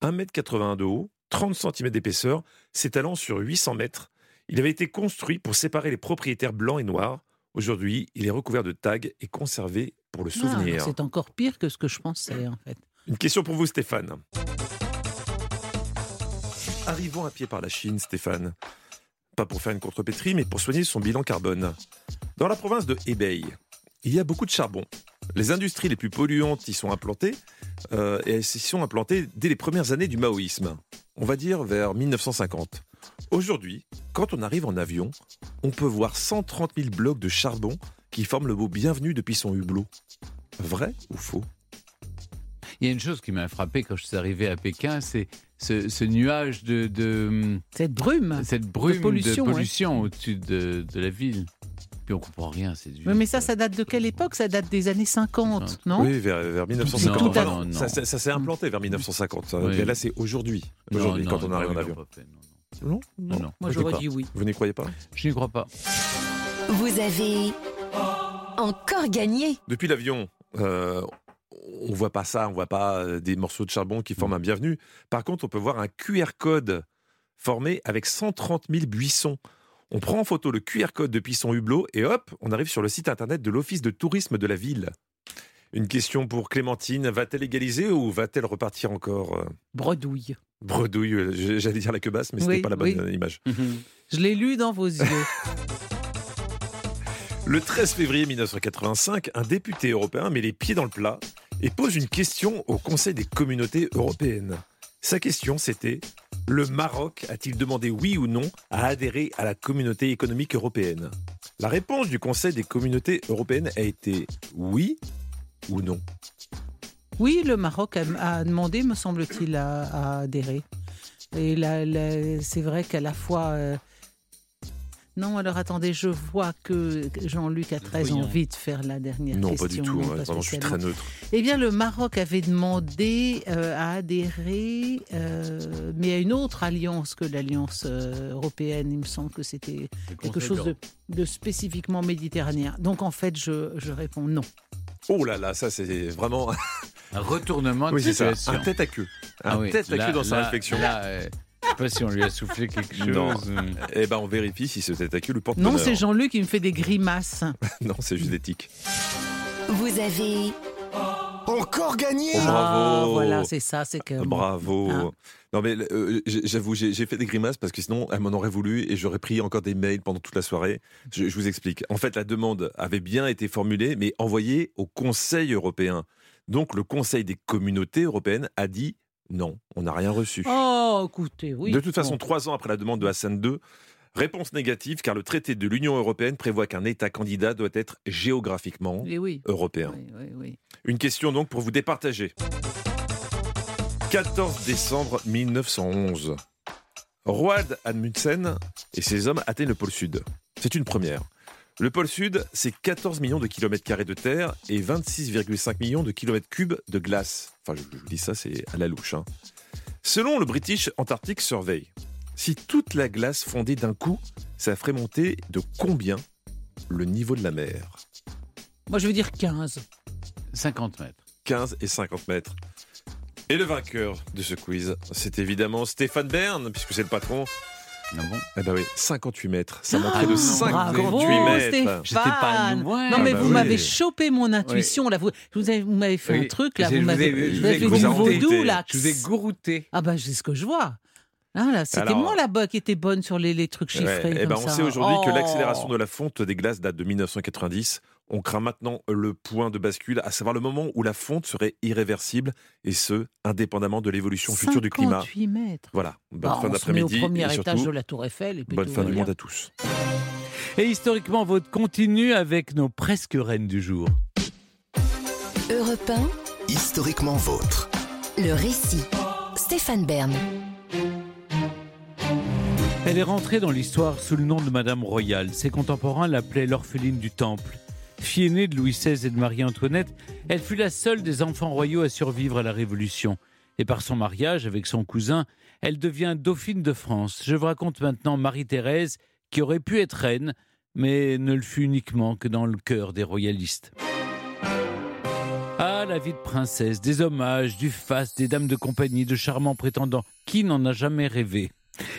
1m81 de haut, 30 cm d'épaisseur, s'étalant sur 800 mètres. Il avait été construit pour séparer les propriétaires blancs et noirs. Aujourd'hui, il est recouvert de tags et conservé pour le Ah, souvenir. c'est encore pire que ce que je pensais en fait. Une question pour vous, Stéphane. Arrivons à pied par la Chine, Stéphane. Pas pour faire une contrepétrie, mais pour soigner son bilan carbone. Dans la province de Hebei, il y a beaucoup de charbon. Les industries les plus polluantes y sont implantées, euh, et elles s'y sont implantées dès les premières années du maoïsme. On va dire vers 1950. Aujourd'hui, quand on arrive en avion, on peut voir 130 000 blocs de charbon qui forment le mot bienvenue depuis son hublot. Vrai ou faux? Il y a une chose qui m'a frappé quand je suis arrivé à Pékin, c'est ce, ce nuage de, de- Cette brume. cette brume de pollution, pollution, ouais. au-dessus de, de la ville. Puis on comprend rien, c'est du. Mais, mais ça, ça date de quelle époque? Ça date des années 50, non? Oui, vers, vers 1950. Tout à- Enfin, non, non. Ça, ça- ça s'est implanté vers 1950. ça. Oui. Mais là, c'est aujourd'hui. Aujourd'hui, non, quand on arrive en avion. non, Non, non. non. Moi, Je j'aurais dit oui. Vous n'y croyez pas? Je n'y crois pas. Vous avez encore gagné. Depuis l'avion, euh, on voit pas ça, on voit pas euh, des morceaux de charbon qui forment un bienvenu. Par contre, on peut voir un QR code formé avec 130 000 buissons. On prend en photo le QR code depuis son hublot et hop, on arrive sur le site internet de l'Office de tourisme de la ville. Une question pour Clémentine, va-t-elle égaliser ou va-t-elle repartir encore euh, Bredouille. bredouille euh, J'allais dire la queue basse, mais ce Oui, n'était pas la bonne oui. euh, image. Je l'ai lu dans vos yeux. Le 13 février 1985, un député européen met les pieds dans le plat et pose une question au Conseil des communautés européennes. Sa question, c'était Le Maroc a-t-il demandé oui ou non à adhérer à la communauté économique européenne? La réponse du Conseil des communautés européennes a été oui ou non. Oui, le Maroc a, demandé, me semble-t-il, à, adhérer. Et c'est vrai qu'à la fois. euh, Non, alors attendez, je vois que Jean-Luc a très envie de faire la dernière Non, question. pas du tout. non, hein, pas vraiment, je suis très neutre. Eh bien, le Maroc avait demandé euh, à adhérer, euh, mais à une autre alliance que l'alliance euh, européenne. Il me semble que c'était quelque chose de, spécifiquement méditerranéen. Donc, en fait, je, je réponds non. Oh là là, ça c'est vraiment. Un retournement de Oui, c'est ça. situation. Un tête à queue. Un Ah oui, tête à là- queue dans sa réflexion. Là, euh, je sais pas si on lui a soufflé quelque chose. Non. euh. Eh ben, on vérifie si ce lui porte Non, c'est Jean-Luc qui me fait des grimaces. Non, c'est juste des tics. Vous avez Encore gagné. Oh, Ah, bravo. voilà, c'est ça, c'est que. Bravo. Ah. Non mais euh, j'ai- j'avoue, j'ai j'ai fait des grimaces parce que sinon elle m'en aurait voulu et j'aurais pris encore des mails pendant toute la soirée. Je, je vous explique. En fait, la demande avait bien été formulée, mais envoyée au Conseil européen. Donc le Conseil des communautés européennes a dit non, on n'a rien reçu. Oh, écoutez, oui. de toute façon, trois ans après la demande de Hassan II, réponse négative car le traité de l'Union européenne prévoit qu'un État candidat doit être géographiquement Eh oui. européen. Oui, oui, oui. Une question donc pour vous départager. 14 décembre 1911. Roald Amundsen et ses hommes atteignent le pôle Sud. C'est une première. Le pôle Sud, c'est 14 millions de kilomètres carrés de terre et 26,5 millions de kilomètres cubes de glace. Enfin, je vous dis ça, c'est à la louche. hein. Selon le British Antarctic Survey, si toute la glace fondait d'un coup, ça ferait monter de combien le niveau de la mer? Moi, je veux dire 15. 50 mètres. 15 et 50 mètres. Et le vainqueur de ce quiz, c'est évidemment Stéphane Bern, puisque c'est le patron. Ah bon Eh ben oui, 58 mètres. Ça manquait Ah, de 58 bravo, mètres. J'étais pas loin. Non, mais Ah bah vous oui. m'avez chopé mon intuition. Là, vous, vous avez- vous m'avez fait Oui. un truc. Là, vous m'avez fait vaudou. Là. Je vous ai gourouté. Ah, bah, c'est ce que je vois. Ah, là, C'était Alors- moi là-bas qui était bonne sur les, les trucs chiffrés. Ouais, eh ben, comme on ça. sait aujourd'hui que Oh. l'accélération de la fonte des glaces date de 1990. On craint maintenant le point de bascule, à savoir le moment où la fonte serait irréversible, et ce, indépendamment de l'évolution future du climat. 58 mètres. Voilà, bonne Bah, fin met au d'après-midi. premier et étage surtout, de la Tour Eiffel. Et puis bonne tout fin du monde à tous. Et historiquement, votre continue avec nos presque reines du jour. Europe Historiquement vôtre. 1, le récit. Stéphane Bern. Elle est rentrée dans l'histoire sous le nom de Madame Royale. Ses contemporains l'appelaient l'orpheline du Temple. Fille aînée de Louis XVI et de Marie-Antoinette, elle fut la seule des enfants royaux à survivre à la Révolution. Et par son mariage avec son cousin, elle devient dauphine de France. Je vous raconte maintenant Marie-Thérèse, qui aurait pu être reine, mais ne le fut uniquement que dans le cœur des royalistes. Ah, la vie de princesse, des hommages, du faste, des dames de compagnie, de charmants prétendants. Qui n'en a jamais rêvé?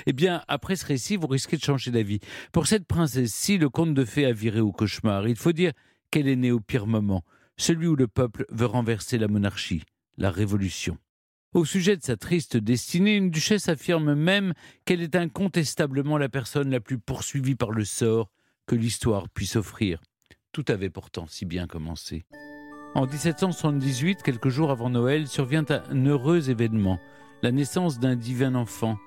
Eh bien, après ce récit, vous risquez de changer d'avis. Pour cette princesse-ci, le conte de fées a viré au cauchemar. Il faut dire qu'elle est née au pire moment, celui où le peuple veut renverser la monarchie, la révolution. Au sujet de sa triste destinée, une duchesse affirme même qu'elle est incontestablement la personne la plus poursuivie par le sort que l'histoire puisse offrir. Tout avait pourtant si bien commencé. En 1778, quelques jours avant Noël, survient un heureux événement, la naissance d'un divin enfant.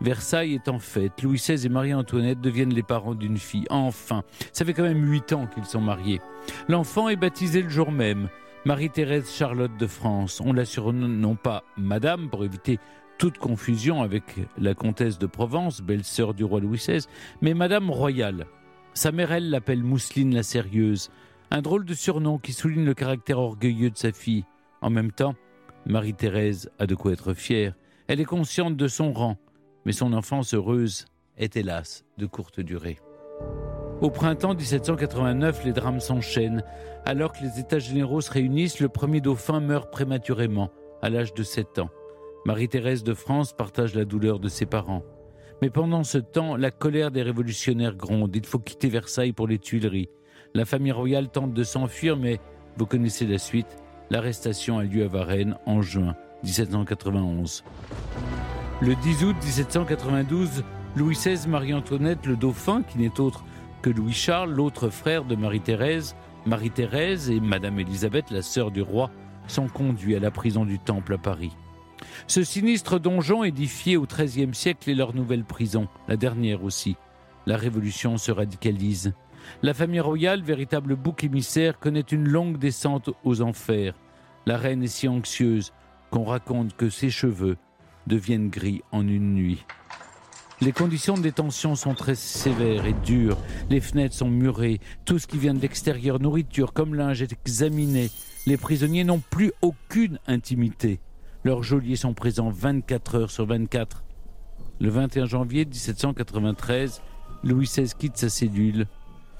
Versailles est en fête, Louis XVI et Marie-Antoinette deviennent les parents d'une fille. Enfin, ça fait quand même huit ans qu'ils sont mariés. L'enfant est baptisé le jour même, Marie-Thérèse Charlotte de France. On la surnomme pas Madame pour éviter toute confusion avec la comtesse de Provence, belle-sœur du roi Louis XVI, mais Madame Royale. Sa mère, elle, l'appelle Mousseline la Sérieuse. Un drôle de surnom qui souligne le caractère orgueilleux de sa fille. En même temps, Marie-Thérèse a de quoi être fière. Elle est consciente de son rang, mais son enfance heureuse est hélas de courte durée. Au printemps 1789, les drames s'enchaînent. Alors que les États généraux se réunissent, le premier dauphin meurt prématurément, à l'âge de 7 ans. Marie-Thérèse de France partage la douleur de ses parents. Mais pendant ce temps, la colère des révolutionnaires gronde. Il faut quitter Versailles pour les Tuileries. La famille royale tente de s'enfuir, mais vous connaissez la suite. L'arrestation a lieu à Varennes en juin 1791. Le 10 août 1792, Louis XVI, Marie-Antoinette, le dauphin, qui n'est autre que Louis-Charles, l'autre frère de Marie-Thérèse, Marie-Thérèse et Madame Élisabeth, la sœur du roi, sont conduits à la prison du Temple à Paris. Ce sinistre donjon édifié au XIIIe siècle est leur nouvelle prison, la dernière aussi. La Révolution se radicalise. La famille royale, véritable bouc émissaire, connaît une longue descente aux enfers. La reine est si anxieuse qu'on raconte que ses cheveux deviennent gris en une nuit. Les conditions de détention sont très sévères et dures. Les fenêtres sont murées. Tout ce qui vient de l'extérieur, nourriture comme linge, est examiné. Les prisonniers n'ont plus aucune intimité. Leurs geôliers sont présents 24 heures sur 24. Le 21 janvier 1793, Louis XVI quitte sa cellule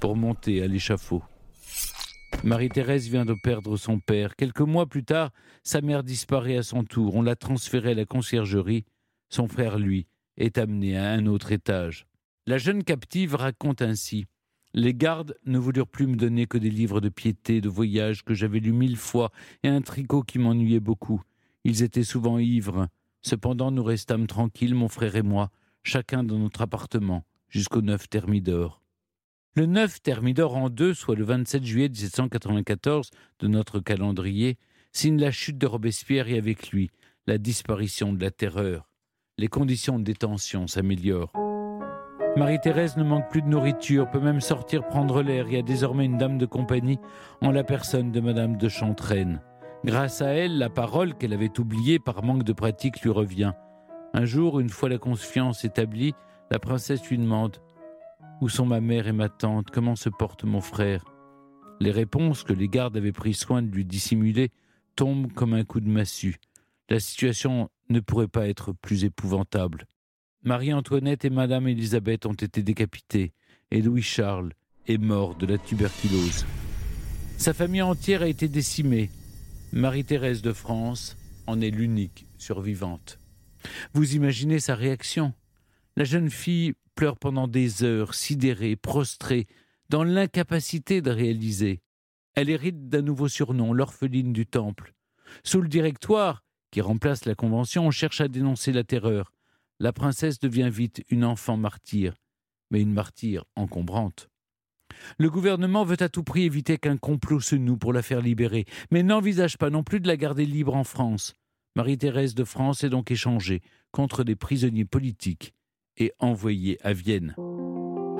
pour monter à l'échafaud. Marie-Thérèse vient de perdre son père. Quelques mois plus tard, sa mère disparaît à son tour. On l'a transférée à la conciergerie. Son frère, lui, est amené à un autre étage. La jeune captive raconte ainsi Les gardes ne voulurent plus me donner que des livres de piété, de voyage que j'avais lus mille fois, et un tricot qui m'ennuyait beaucoup. Ils étaient souvent ivres. Cependant, nous restâmes tranquilles, mon frère et moi, chacun dans notre appartement, jusqu'au 9 Thermidor. Le 9 Thermidor en deux, soit le 27 juillet 1794 de notre calendrier, signe la chute de Robespierre et avec lui la disparition de la terreur. Les conditions de détention s'améliorent. Marie-Thérèse ne manque plus de nourriture, peut même sortir prendre l'air et a désormais une dame de compagnie en la personne de Madame de Chantraine. Grâce à elle, la parole qu'elle avait oubliée par manque de pratique lui revient. Un jour, une fois la confiance établie, la princesse lui demande Où sont ma mère et ma tante? Comment se porte mon frère? Les réponses que les gardes avaient pris soin de lui dissimuler tombent comme un coup de massue. La situation ne pourrait pas être plus épouvantable. Marie-Antoinette et Madame Élisabeth ont été décapitées et Louis-Charles est mort de la tuberculose. Sa famille entière a été décimée. Marie-Thérèse de France en est l'unique survivante. Vous imaginez sa réaction? La jeune fille pleure pendant des heures, sidérée, prostrée, dans l'incapacité de réaliser. Elle hérite d'un nouveau surnom, l'orpheline du Temple. Sous le directoire, qui remplace la Convention, on cherche à dénoncer la terreur. La princesse devient vite une enfant martyre, mais une martyre encombrante. Le gouvernement veut à tout prix éviter qu'un complot se noue pour la faire libérer, mais n'envisage pas non plus de la garder libre en France. Marie-Thérèse de France est donc échangée contre des prisonniers politiques et envoyée à Vienne.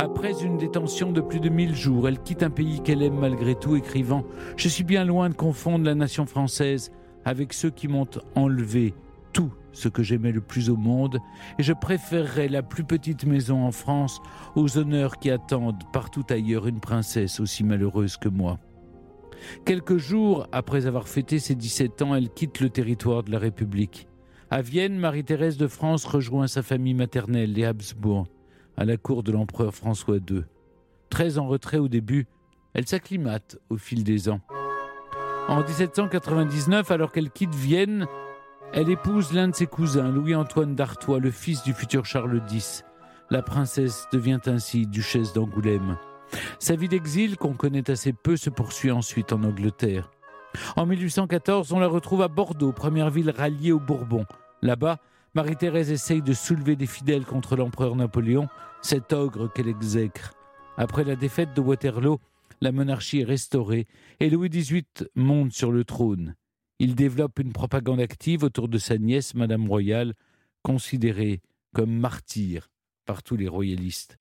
Après une détention de plus de mille jours, elle quitte un pays qu'elle aime malgré tout, écrivant ⁇ Je suis bien loin de confondre la nation française avec ceux qui m'ont enlevé tout ce que j'aimais le plus au monde, et je préférerais la plus petite maison en France aux honneurs qui attendent partout ailleurs une princesse aussi malheureuse que moi. Quelques jours après avoir fêté ses 17 ans, elle quitte le territoire de la République. À Vienne, Marie-Thérèse de France rejoint sa famille maternelle, les Habsbourg, à la cour de l'empereur François II. Très en retrait au début, elle s'acclimate au fil des ans. En 1799, alors qu'elle quitte Vienne, elle épouse l'un de ses cousins, Louis-Antoine d'Artois, le fils du futur Charles X. La princesse devient ainsi duchesse d'Angoulême. Sa vie d'exil, qu'on connaît assez peu, se poursuit ensuite en Angleterre. En 1814, on la retrouve à Bordeaux, première ville ralliée aux Bourbons. Là-bas, Marie-Thérèse essaye de soulever des fidèles contre l'empereur Napoléon, cet ogre qu'elle exècre. Après la défaite de Waterloo, la monarchie est restaurée et Louis XVIII monte sur le trône. Il développe une propagande active autour de sa nièce, Madame Royale, considérée comme martyre par tous les royalistes.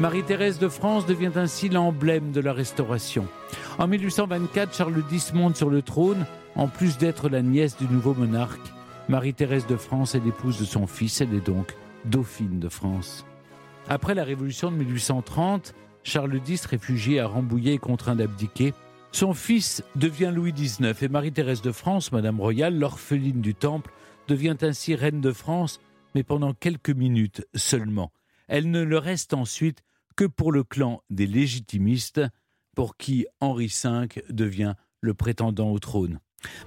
Marie-Thérèse de France devient ainsi l'emblème de la Restauration. En 1824, Charles X monte sur le trône. En plus d'être la nièce du nouveau monarque, Marie-Thérèse de France est l'épouse de son fils. Elle est donc dauphine de France. Après la Révolution de 1830, Charles X, réfugié à Rambouillet, est contraint d'abdiquer. Son fils devient Louis XIX et Marie-Thérèse de France, Madame Royale, l'orpheline du Temple, devient ainsi reine de France, mais pendant quelques minutes seulement. Elle ne le reste ensuite que pour le clan des légitimistes, pour qui Henri V devient le prétendant au trône.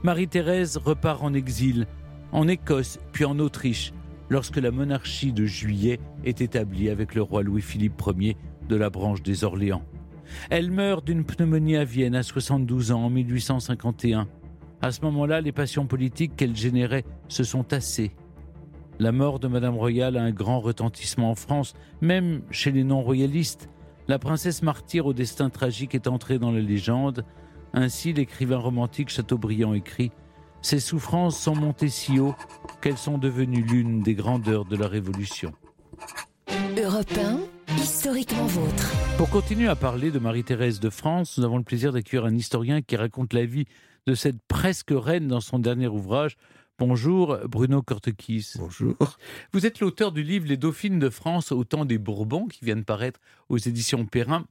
Marie-Thérèse repart en exil, en Écosse puis en Autriche, lorsque la monarchie de Juillet est établie avec le roi Louis-Philippe Ier de la branche des Orléans. Elle meurt d'une pneumonie à Vienne à 72 ans en 1851. À ce moment-là, les passions politiques qu'elle générait se sont tassées. La mort de Madame Royale a un grand retentissement en France, même chez les non-royalistes. La princesse martyre au destin tragique est entrée dans la légende. Ainsi, l'écrivain romantique Chateaubriand écrit Ces souffrances sont montées si haut qu'elles sont devenues l'une des grandeurs de la Révolution. Europe 1, historiquement vôtre. Pour continuer à parler de Marie-Thérèse de France, nous avons le plaisir d'accueillir un historien qui raconte la vie de cette presque reine dans son dernier ouvrage. Bonjour Bruno Cortequis. Bonjour. Vous êtes l'auteur du livre Les Dauphines de France au temps des Bourbons qui vient de paraître aux éditions Perrin.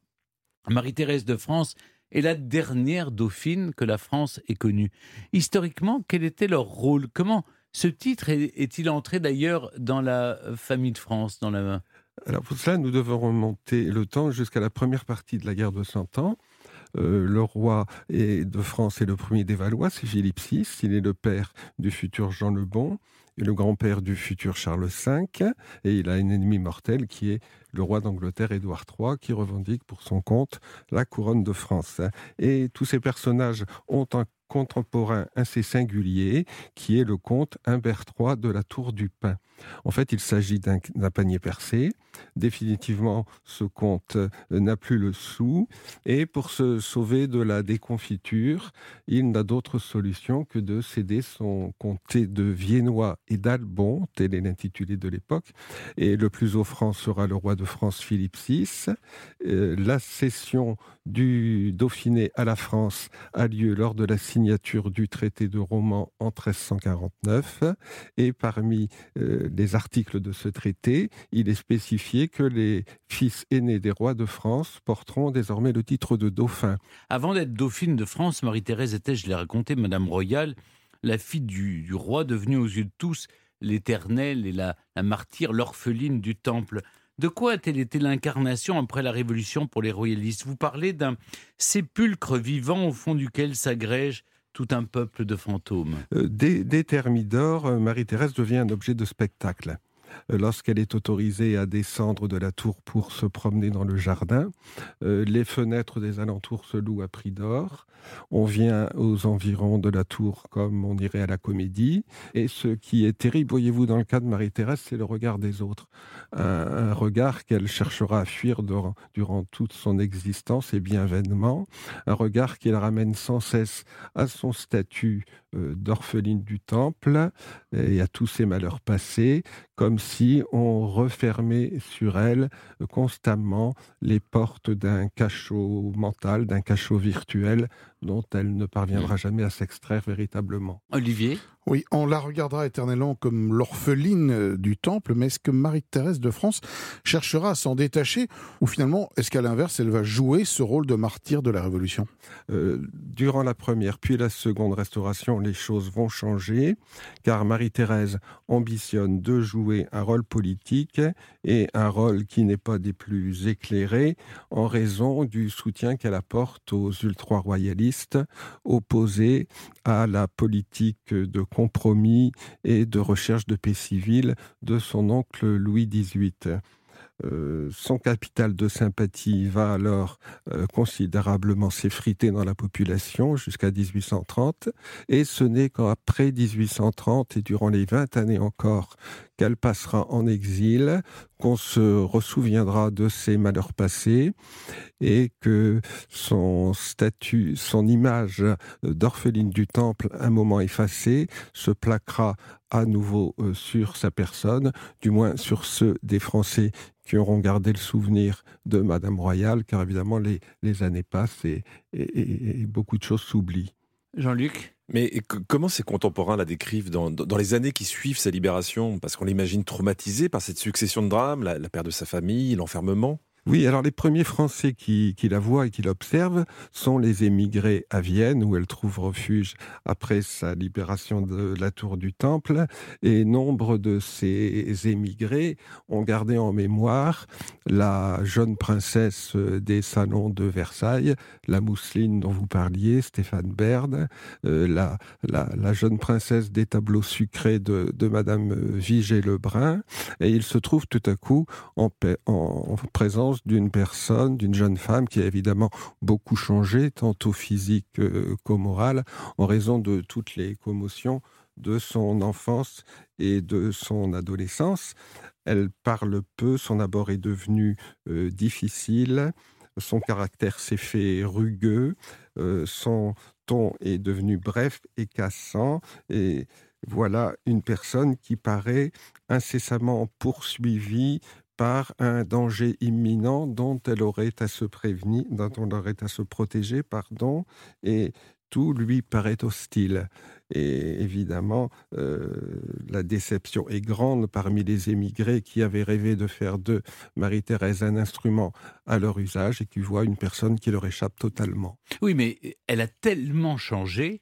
Marie-Thérèse de France est la dernière dauphine que la France ait connue. Historiquement, quel était leur rôle? Comment ce titre est-il entré d'ailleurs dans la famille de France dans la... Alors pour cela, nous devons remonter le temps jusqu'à la première partie de la guerre de Cent Ans. Euh, le roi de France est le premier des Valois, c'est Philippe VI. Il est le père du futur Jean le Bon et le grand-père du futur Charles V. Et il a un ennemi mortel qui est le roi d'Angleterre Édouard III, qui revendique pour son compte la couronne de France. Et tous ces personnages ont un contemporain assez singulier, qui est le comte Humbert III de la Tour du Pin. En fait, il s'agit d'un panier percé. Définitivement, ce comte n'a plus le sou. Et pour se sauver de la déconfiture, il n'a d'autre solution que de céder son comté de Viennois et d'Albon, tel est l'intitulé de l'époque. Et le plus offrant sera le roi de France Philippe VI. Euh, la cession du Dauphiné à la France a lieu lors de la signature signature du traité de Romans en 1349. Et parmi euh, les articles de ce traité, il est spécifié que les fils aînés des rois de France porteront désormais le titre de dauphin. Avant d'être dauphine de France, Marie-Thérèse était, je l'ai raconté, Madame Royale, la fille du, roi devenue aux yeux de tous l'éternelle et la, la martyre, l'orpheline du temple. De quoi a-t-elle été l'incarnation après la Révolution pour les royalistes? Vous parlez d'un sépulcre vivant au fond duquel s'agrège tout un peuple de fantômes. Euh, dès, Thermidor, euh, Marie-Thérèse devient un objet de spectacle. Euh, Lorsqu'elle est autorisée à descendre de la tour pour se promener dans le jardin, euh, les fenêtres des alentours se louent à prix d'or. On vient aux environs de la tour comme on irait à la comédie. Et ce qui est terrible, voyez-vous, dans le cas de Marie-Thérèse, c'est le regard des autres. Un, regard qu'elle cherchera à fuir durant, durant toute son existence et bien vainement. Un regard qui la ramène sans cesse à son statut euh, d'orpheline du temple et à tous ses malheurs passés, comme si on refermait sur elle euh, constamment les portes d'un cachot mental, d'un cachot virtuel dont elle ne parviendra jamais à s'extraire véritablement. Olivier? Oui, on la regardera éternellement comme l'orpheline euh, du temple, mais est-ce que Marie-Thérèse de France cherchera à s'en détacher ou finalement, est-ce qu'à l'inverse, elle va jouer ce rôle de martyr de la Révolution? Euh, durant la première puis la seconde restauration, les choses vont changer, car Marie-Thérèse ambitionne de jouer un rôle politique et un rôle qui n'est pas des plus éclairés en raison du soutien qu'elle apporte aux ultra-royalistes opposés à la politique de compromis et de recherche de paix civile de son oncle Louis XVIII. Euh, son capital de sympathie va alors euh, considérablement s'effriter dans la population jusqu'à 1830 et ce n'est qu'après 1830 et durant les 20 années encore qu'elle passera en exil qu'on se ressouviendra de ses malheurs passés et que son statut, son image d'orpheline du temple, un moment effacée, se plaquera à nouveau euh, sur sa personne, du moins sur ceux des Français qui auront gardé le souvenir de Madame Royale, car évidemment les, années passent et, et- et beaucoup de choses s'oublient. Jean-Luc? Mais comment ses contemporains la décrivent dans, dans- les années qui suivent sa libération? Parce qu'on l'imagine traumatisée par cette succession de drames, la perte de sa famille, l'enfermement. Oui, alors les premiers Français qui, la voient et qui l'observent sont les émigrés à Vienne, où elle trouve refuge après sa libération de la tour du Temple. Et nombre de ces émigrés ont gardé en mémoire la jeune princesse des salons de Versailles, la mousseline dont vous parliez, Stéphane Bern, euh, la, jeune princesse des tableaux sucrés de, Madame Vigée-Lebrun. Et il se trouve tout à coup en présence d'une personne, d'une jeune femme qui a évidemment beaucoup changé, tant au physique euh, qu'au moral, en raison de toutes les commotions de son enfance et de son adolescence. Elle parle peu, son abord est devenu euh, difficile, son caractère s'est fait rugueux, euh, son ton est devenu bref et cassant, et voilà une personne qui paraît incessamment poursuivie par un danger imminent dont elle aurait à se prévenir, dont on aurait à se protéger, pardon, et tout lui paraît hostile. Et évidemment, euh, la déception est grande parmi les émigrés qui avaient rêvé de faire de Marie-Thérèse un instrument à leur usage et qui voient une personne qui leur échappe totalement. Oui, mais elle a tellement changé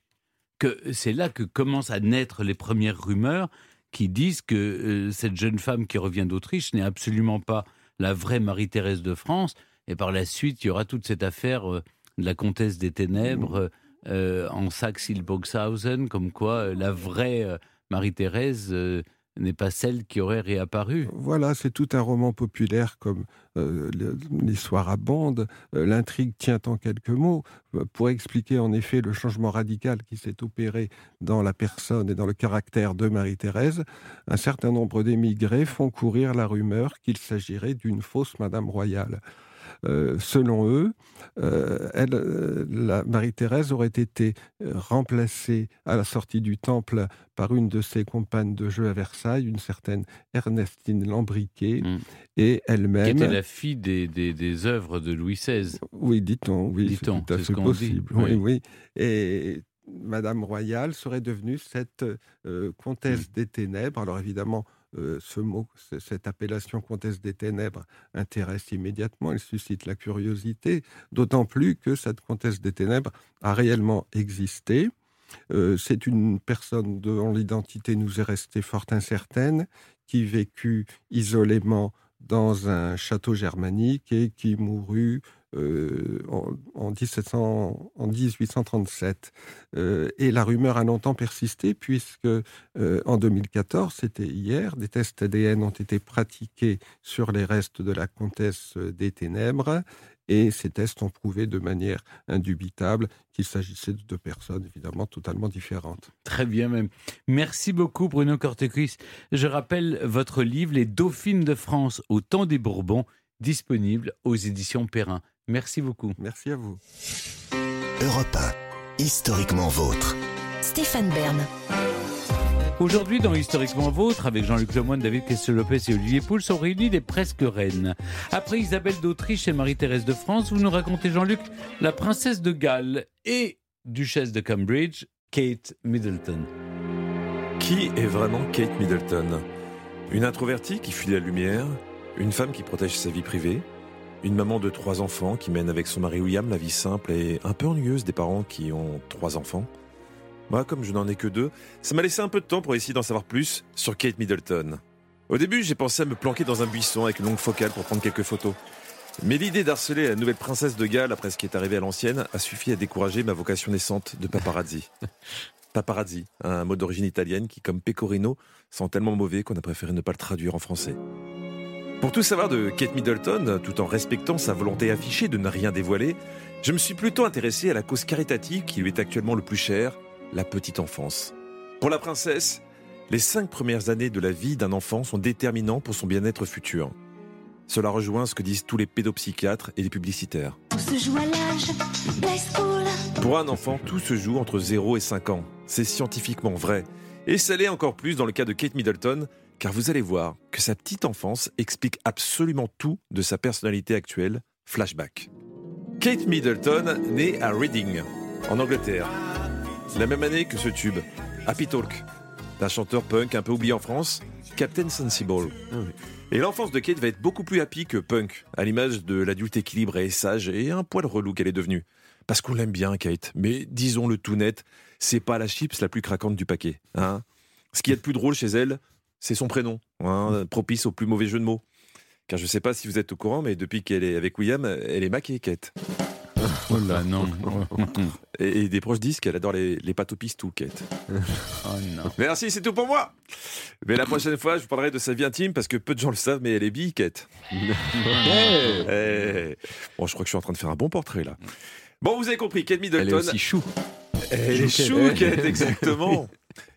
que c'est là que commencent à naître les premières rumeurs qui disent que euh, cette jeune femme qui revient d'Autriche n'est absolument pas la vraie Marie-Thérèse de France. Et par la suite, il y aura toute cette affaire euh, de la comtesse des ténèbres euh, en Saxe-Hildburghausen, comme quoi la vraie Marie-Thérèse n'est pas celle qui aurait réapparu. Voilà, c'est tout un roman populaire comme euh, l'histoire abonde. Euh, L'intrigue tient en quelques mots euh, pour expliquer en effet le changement radical qui s'est opéré dans la personne et dans le caractère de Marie-Thérèse. Un certain nombre d'émigrés font courir la rumeur qu'il s'agirait d'une fausse Madame Royale. Euh, selon eux, euh, elle, euh, la Marie-Thérèse aurait été remplacée à la sortie du temple par une de ses compagnes de jeu à Versailles, une certaine Ernestine Lambriquet, et Qui elle-même. était la fille des, des, des œuvres de Louis XVI. Oui, dit-on, oui, c'est tout à fait possible. oui. Oui, oui. Et Madame Royale serait devenue cette euh, comtesse des ténèbres. Alors évidemment, euh, ce mot, cette appellation comtesse des ténèbres intéresse immédiatement, elle suscite la curiosité, d'autant plus que cette comtesse des ténèbres a réellement existé. Euh, c'est une personne dont l'identité nous est restée fort incertaine, qui vécut isolément dans un château germanique et qui mourut euh, en, en 1700 en 1837. Euh, et la rumeur a longtemps persisté puisque euh, en 2014, c'était hier, des tests ADN ont été pratiqués sur les restes de la comtesse des Ténèbres. Et ces tests ont prouvé de manière indubitable qu'il s'agissait de deux personnes évidemment totalement différentes. Très bien même. Merci beaucoup Bruno Cortecuis. Je rappelle votre livre Les Dauphines de France au temps des Bourbons, disponible aux éditions Perrin. Merci beaucoup. Merci à vous. Europe 1, historiquement vôtre. Stéphane Bern. Aujourd'hui, dans Historiquement Vôtre, avec Jean-Luc Lemoyne, David Kessel-Lopez et Olivier Pouls, sont réunis des presque reines. Après Isabelle d'Autriche et Marie-Thérèse de France, vous nous racontez, Jean-Luc, la princesse de Galles et duchesse de Cambridge, Kate Middleton. Qui est vraiment Kate Middleton? Une introvertie qui fuit la lumière, une femme qui protège sa vie privée, une maman de trois enfants qui mène avec son mari William la vie simple et un peu ennuyeuse des parents qui ont trois enfants. Moi, comme je n'en ai que deux, ça m'a laissé un peu de temps pour essayer d'en savoir plus sur Kate Middleton. Au début, j'ai pensé à me planquer dans un buisson avec une longue focale pour prendre quelques photos. Mais l'idée d'harceler la nouvelle princesse de Galles après ce qui est arrivé à l'ancienne a suffi à décourager ma vocation naissante de paparazzi. Paparazzi, un mot d'origine italienne qui, comme pecorino, sent tellement mauvais qu'on a préféré ne pas le traduire en français. Pour tout savoir de Kate Middleton, tout en respectant sa volonté affichée de ne rien dévoiler, je me suis plutôt intéressé à la cause caritative qui lui est actuellement le plus chère, la petite enfance. Pour la princesse, les cinq premières années de la vie d'un enfant sont déterminants pour son bien-être futur. Cela rejoint ce que disent tous les pédopsychiatres et les publicitaires. Tout se joue à l'âge play school. Pour un enfant, tout se joue entre 0 et 5 ans. C'est scientifiquement vrai. Et ça l'est encore plus dans le cas de Kate Middleton, car vous allez voir que sa petite enfance explique absolument tout de sa personnalité actuelle. Flashback. Kate Middleton naît à Reading, en Angleterre. La même année que ce tube, Happy Talk, d'un chanteur punk un peu oublié en France, Captain Sensible. Et l'enfance de Kate va être beaucoup plus happy que punk, à l'image de l'adulte équilibré, sage et un poil relou qu'elle est devenue. Parce qu'on l'aime bien, Kate, mais disons-le tout net, c'est pas la chips la plus craquante du paquet. Hein Ce qui est le plus drôle chez elle, c'est son prénom, hein, propice au plus mauvais jeu de mots. Car je sais pas si vous êtes au courant, mais depuis qu'elle est avec William, elle est maquée, Kate. Oh là non. Et, et des proches disent qu'elle adore les, les pâtes au pistou, Kate. Oh non. Merci, c'est tout pour moi. Mais la prochaine fois, je vous parlerai de sa vie intime parce que peu de gens le savent, mais elle est bi, Kate. Eh. Bon, je crois que je suis en train de faire un bon portrait là. Bon, vous avez compris, Kate Middleton. Elle est aussi chou. Elle est Chou, Kate. Kate, exactement.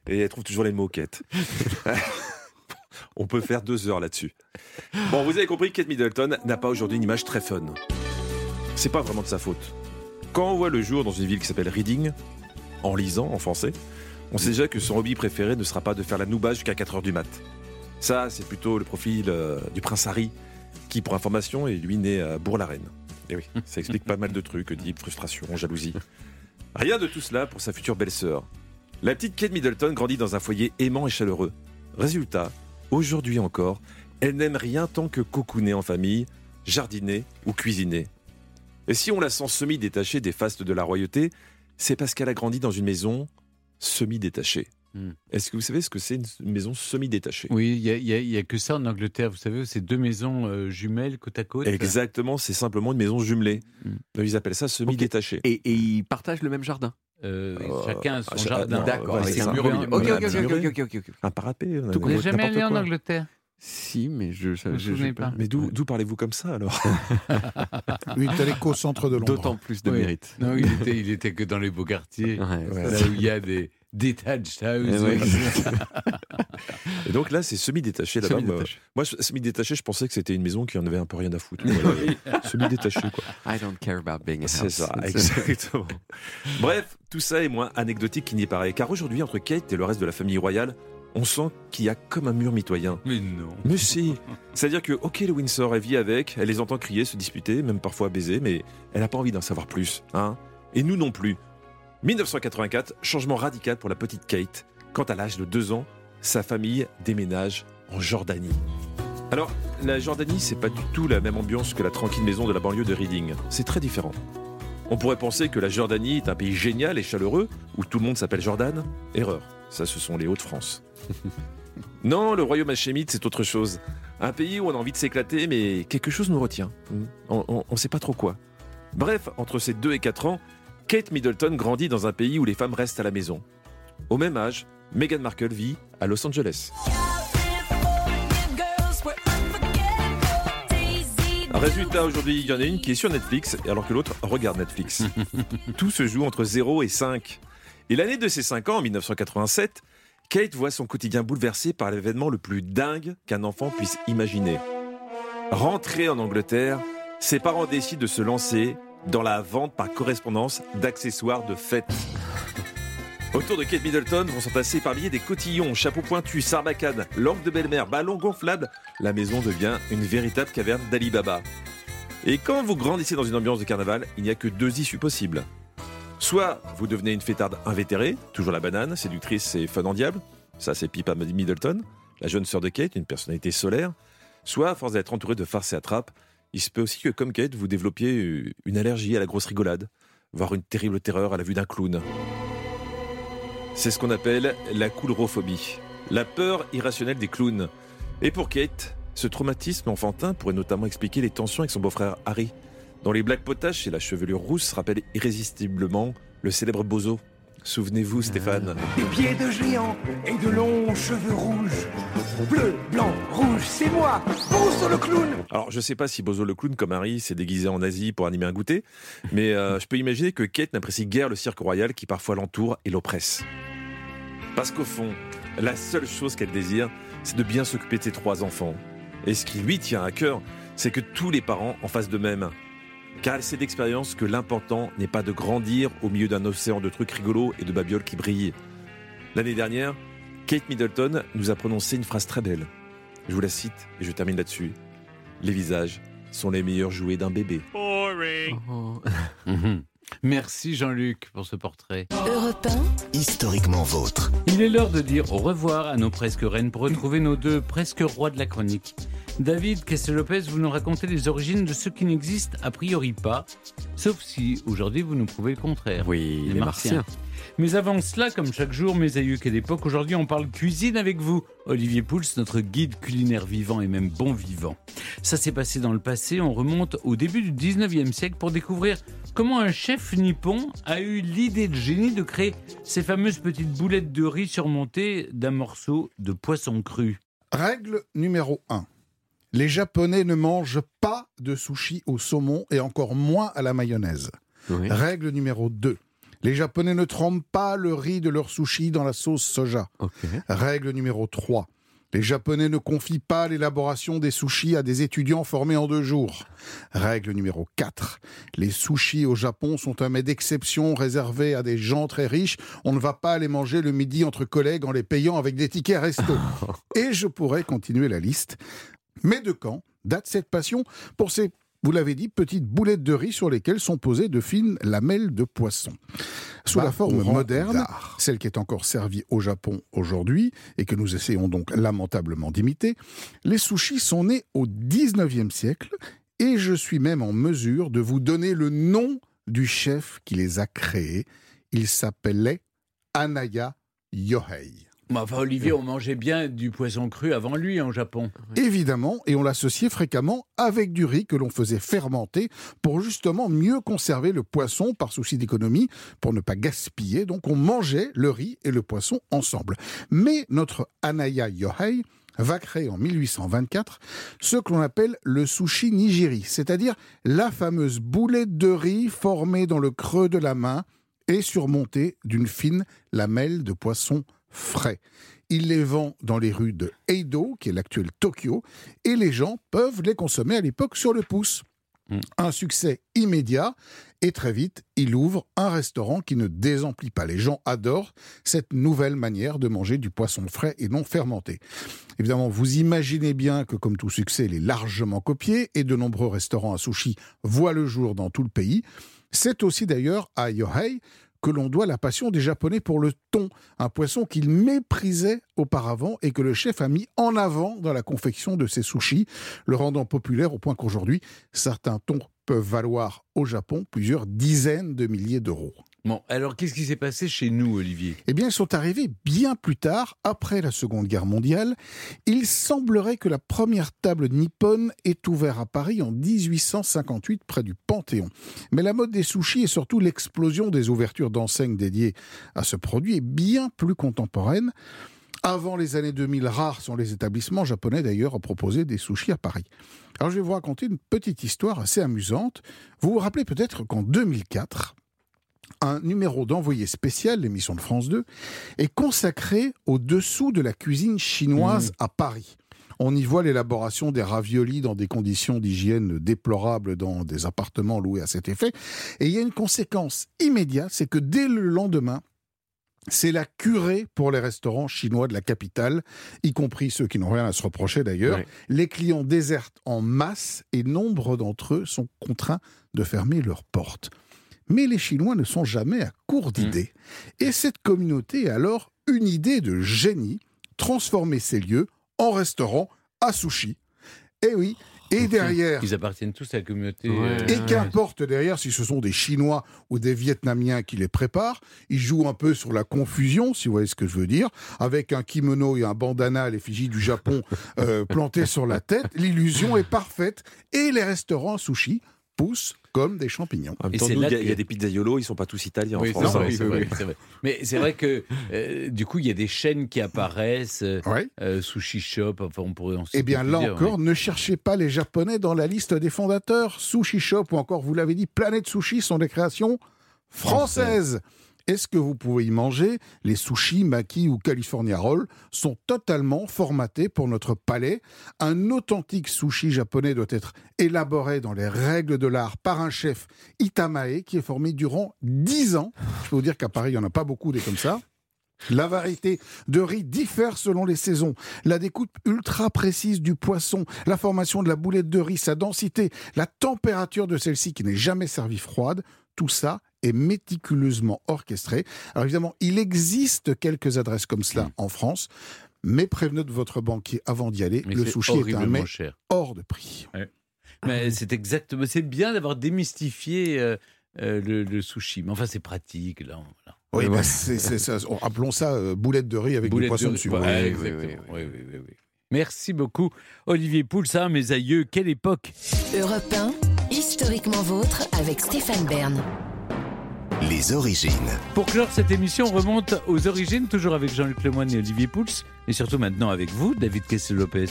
Et elle trouve toujours les mots, Kate. On peut faire deux heures là-dessus. Bon, vous avez compris, Kate Middleton n'a pas aujourd'hui une image très fun. C'est pas vraiment de sa faute. Quand on voit le jour dans une ville qui s'appelle Reading, en lisant en français, on sait déjà que son hobby préféré ne sera pas de faire la nouba jusqu'à 4 heures du mat. Ça, c'est plutôt le profil euh, du prince Harry, qui, pour information, est lui né à Bourg-la-Reine. Et oui, ça explique pas mal de trucs, type frustration, jalousie. Rien de tout cela pour sa future belle-sœur. La petite Kate Middleton grandit dans un foyer aimant et chaleureux. Résultat, aujourd'hui encore, elle n'aime rien tant que cocooner en famille, jardiner ou cuisiner. Et si on la sent semi-détachée des fastes de la royauté, c'est parce qu'elle a grandi dans une maison semi-détachée. Hmm. Est-ce que vous savez ce que c'est une maison semi-détachée? Oui, il n'y a, que ça en Angleterre, vous savez, c'est deux maisons euh, jumelles côte à côte. Exactement, c'est simplement une maison jumelée. Ils appellent ça semi-détaché. Et, et ils partagent le même jardin? Euh, Euh, chacun son ah, cha- jardin. non, D'accord, c'est un mur Ok, ok, ok. Un parapet on a- Vous n'êtes jamais allé en. Angleterre Si, mais je. souvenez je- pas Mais d'où d'où parlez-vous comme ça alors Lui, il allé qu'au centre de Londres. D'autant plus de Oui. mérite. Non, il était, il était que dans les beaux quartiers, Ouais, là où il y a des detached houses. Eh ouais. Et donc là, c'est semi-détaché là-bas. Semi-détaché. Moi, semi-détaché, je pensais que c'était une maison qui en avait un peu rien à foutre. Voilà. semi-détaché, quoi. I don't care about being a C'est house. ça, exactement. Bref, tout ça est moins anecdotique qu'il n'y paraît. Car aujourd'hui, entre Kate et le reste de la famille royale, on sent qu'il y a comme un mur mitoyen. Mais non. Mais si C'est-à-dire que, ok, le Windsor, elle vit avec, elle les entend crier, se disputer, même parfois baiser, mais elle n'a pas envie d'en savoir plus. Hein et nous non plus. 1984, changement radical pour la petite Kate. Quand à l'âge de 2 ans, sa famille déménage en Jordanie. Alors, la Jordanie, c'est pas du tout la même ambiance que la tranquille maison de la banlieue de Reading. C'est très différent. On pourrait penser que la Jordanie est un pays génial et chaleureux, où tout le monde s'appelle Jordan. Erreur. Ça, ce sont les Hauts-de-France. non, le royaume hachémite, c'est autre chose. Un pays où on a envie de s'éclater, mais quelque chose nous retient. On ne sait pas trop quoi. Bref, entre ses 2 et 4 ans, Kate Middleton grandit dans un pays où les femmes restent à la maison. Au même âge, Meghan Markle vit à Los Angeles. Résultat, aujourd'hui, il y en a une qui est sur Netflix, alors que l'autre regarde Netflix. Tout se joue entre 0 et 5. Et l'année de ses 5 ans, en 1987, Kate voit son quotidien bouleversé par l'événement le plus dingue qu'un enfant puisse imaginer. Rentrée en Angleterre, ses parents décident de se lancer dans la vente par correspondance d'accessoires de fête. Autour de Kate Middleton vont s'entasser par milliers des cotillons, chapeaux pointus, sarbacanes, lampes de belle-mère, ballons gonflables. La maison devient une véritable caverne d'Ali Baba. Et quand vous grandissez dans une ambiance de carnaval, il n'y a que deux issues possibles. Soit vous devenez une fêtarde invétérée, toujours la banane, séductrice et fun en diable. Ça, c'est Pippa Middleton, la jeune sœur de Kate, une personnalité solaire. Soit, à force d'être entouré de farces et attrapes, il se peut aussi que, comme Kate, vous développiez une allergie à la grosse rigolade, voire une terrible terreur à la vue d'un clown. C'est ce qu'on appelle la coulrophobie, la peur irrationnelle des clowns. Et pour Kate, ce traumatisme enfantin pourrait notamment expliquer les tensions avec son beau-frère Harry, dont les blagues potaches et la chevelure rousse rappellent irrésistiblement le célèbre Bozo. Souvenez-vous, Stéphane. Des pieds de géant et de longs cheveux rouges. Bleu, blanc, rouge, c'est moi, Bozo le clown Alors, je sais pas si Bozo le clown, comme Harry, s'est déguisé en Asie pour animer un goûter, mais euh, je peux imaginer que Kate n'apprécie guère le cirque royal qui parfois l'entoure et l'oppresse. Parce qu'au fond, la seule chose qu'elle désire, c'est de bien s'occuper de ses trois enfants. Et ce qui lui tient à cœur, c'est que tous les parents en fassent de même. Car elle sait d'expérience que l'important n'est pas de grandir au milieu d'un océan de trucs rigolos et de babioles qui brillent. L'année dernière, Kate Middleton nous a prononcé une phrase très belle. Je vous la cite et je termine là-dessus. Les visages sont les meilleurs jouets d'un bébé. Merci Jean-Luc pour ce portrait. Europe Historiquement vôtre. Il est l'heure de dire au revoir à nos presque reines pour retrouver nos deux presque rois de la chronique. David Castel-Lopez, vous nous racontez les origines de ce qui n'existe a priori pas, sauf si aujourd'hui vous nous prouvez le contraire. Oui, les, martiens. Mais avant cela, comme chaque jour, mes aïeux et d'époque, aujourd'hui on parle cuisine avec vous. Olivier Pouls, notre guide culinaire vivant et même bon vivant. Ça s'est passé dans le passé, on remonte au début du 19e siècle pour découvrir comment un chef nippon a eu l'idée de génie de créer ces fameuses petites boulettes de riz surmontées d'un morceau de poisson cru. Règle numéro 1. Les Japonais ne mangent pas de sushi au saumon et encore moins à la mayonnaise. Règle numéro 2. Les Japonais ne trempent pas le riz de leur sushi dans la sauce soja. Règle numéro 3. Les Japonais ne confient pas l'élaboration des sushis à des étudiants formés en deux jours. Règle numéro 4. Les sushis au Japon sont un mets d'exception réservé à des gens très riches. On ne va pas les manger le midi entre collègues en les payant avec des tickets resto. Et je pourrais continuer la liste. Mais de quand date cette passion pour ces vous l'avez dit, petites boulettes de riz sur lesquelles sont posées de fines lamelles de poisson. Sous la forme moderne, celle qui est encore servie au Japon aujourd'hui, et que nous essayons donc lamentablement d'imiter, les sushis sont nés au 19e siècle, et je suis même en mesure de vous donner le nom du chef qui les a créés. Il s'appelait Anaya Yohei. Enfin, Olivier, on mangeait bien du poisson cru avant lui en Japon. Évidemment, et on l'associait fréquemment avec du riz que l'on faisait fermenter pour justement mieux conserver le poisson par souci d'économie, pour ne pas gaspiller. Donc on mangeait le riz et le poisson ensemble. Mais notre Anaya Yohei va créer en 1824 ce que l'on appelle le sushi nigiri, c'est-à-dire la fameuse boulette de riz formée dans le creux de la main et surmontée d'une fine lamelle de poisson frais. Il les vend dans les rues de Eido, qui est l'actuel Tokyo, et les gens peuvent les consommer à l'époque sur le pouce. Un succès immédiat, et très vite, il ouvre un restaurant qui ne désemplit pas. Les gens adorent cette nouvelle manière de manger du poisson frais et non fermenté. Évidemment, vous imaginez bien que comme tout succès, il est largement copié, et de nombreux restaurants à sushi voient le jour dans tout le pays. C'est aussi d'ailleurs à Yohei que l'on doit la passion des Japonais pour le thon, un poisson qu'ils méprisaient auparavant et que le chef a mis en avant dans la confection de ses sushis, le rendant populaire au point qu'aujourd'hui, certains thons peuvent valoir au Japon plusieurs dizaines de milliers d'euros. Bon, alors qu'est-ce qui s'est passé chez nous, Olivier? Eh bien, ils sont arrivés bien plus tard, après la Seconde Guerre mondiale. Il semblerait que la première table nippone est ouverte à Paris en 1858, près du Panthéon. Mais la mode des sushis et surtout l'explosion des ouvertures d'enseignes dédiées à ce produit est bien plus contemporaine. Avant les années 2000, rares sont les établissements japonais d'ailleurs à proposer des sushis à Paris. Alors je vais vous raconter une petite histoire assez amusante. Vous vous rappelez peut-être qu'en 2004, un numéro d'envoyé spécial, l'émission de France 2, est consacré au dessous de la cuisine chinoise à Paris. On y voit l'élaboration des raviolis dans des conditions d'hygiène déplorables dans des appartements loués à cet effet. Et il y a une conséquence immédiate, c'est que dès le lendemain, c'est la curée pour les restaurants chinois de la capitale, y compris ceux qui n'ont rien à se reprocher d'ailleurs. Les clients désertent en masse et nombre d'entre eux sont contraints de fermer leurs portes. Mais les Chinois ne sont jamais à court d'idées. Et cette communauté a alors une idée de génie, transformer ces lieux en restaurants à sushi. Et oui, et derrière... Ils appartiennent tous à la communauté. Et euh, qu'importe derrière si ce sont des Chinois ou des Vietnamiens qui les préparent, ils jouent un peu sur la confusion, si vous voyez ce que je veux dire, avec un kimono et un bandana à l'effigie du Japon euh, planté sur la tête. L'illusion est parfaite et les restaurants sushi poussent comme des champignons. Et il y a- que- y, a des pizzaiolos, ils sont pas tous italiens Oui, en France. hein. c'est vrai, c'est vrai. Mais c'est vrai que euh, du coup, il y a des chaînes qui apparaissent, euh, euh, Sushi Shop, enfin on pourrait en citer Eh bien, là plusieurs, encore, oui. ne cherchez pas les Japonais dans la liste des fondateurs. Sushi Shop ou encore, vous l'avez dit, Planète Sushi sont des créations françaises. Est-ce que vous pouvez y manger? Les sushis, maki ou California Roll sont totalement formatés pour notre palais. Un authentique sushi japonais doit être élaboré dans les règles de l'art par un chef Itamae qui est formé durant 10 ans. Je peux vous dire qu'à Paris, il n'y en a pas beaucoup des comme ça. La variété de riz diffère selon les saisons. La découpe ultra précise du poisson, la formation de la boulette de riz, sa densité, la température de celle-ci qui n'est jamais servie froide, tout ça est méticuleusement orchestré. Alors évidemment, il existe quelques adresses comme cela en France, mais prévenez de votre banquier avant d'y aller. Mais le sushi est un horriblement mets cher. hors de prix. Ouais. Mais c'est exactement. C'est bien d'avoir démystifié euh, euh, le, le sushi. Mais enfin, c'est pratique là. Oui, Ouais. bah, ça. Appelons ça euh, boulette de riz avec Boulette du poisson de dessus. Ouais, Oui, oui, exactement. oui, oui. Oui, oui, oui, oui. Merci beaucoup, Olivier Pouls. Ça, mes aïeux, quelle époque Europe 1, historiquement vôtre avec Stéphane Bern. Les origines. Pour clore cette émission, on remonte aux origines, toujours avec Jean-Luc Lemoyne et Olivier Pouls, et surtout maintenant avec vous, David Kessel-Lopez.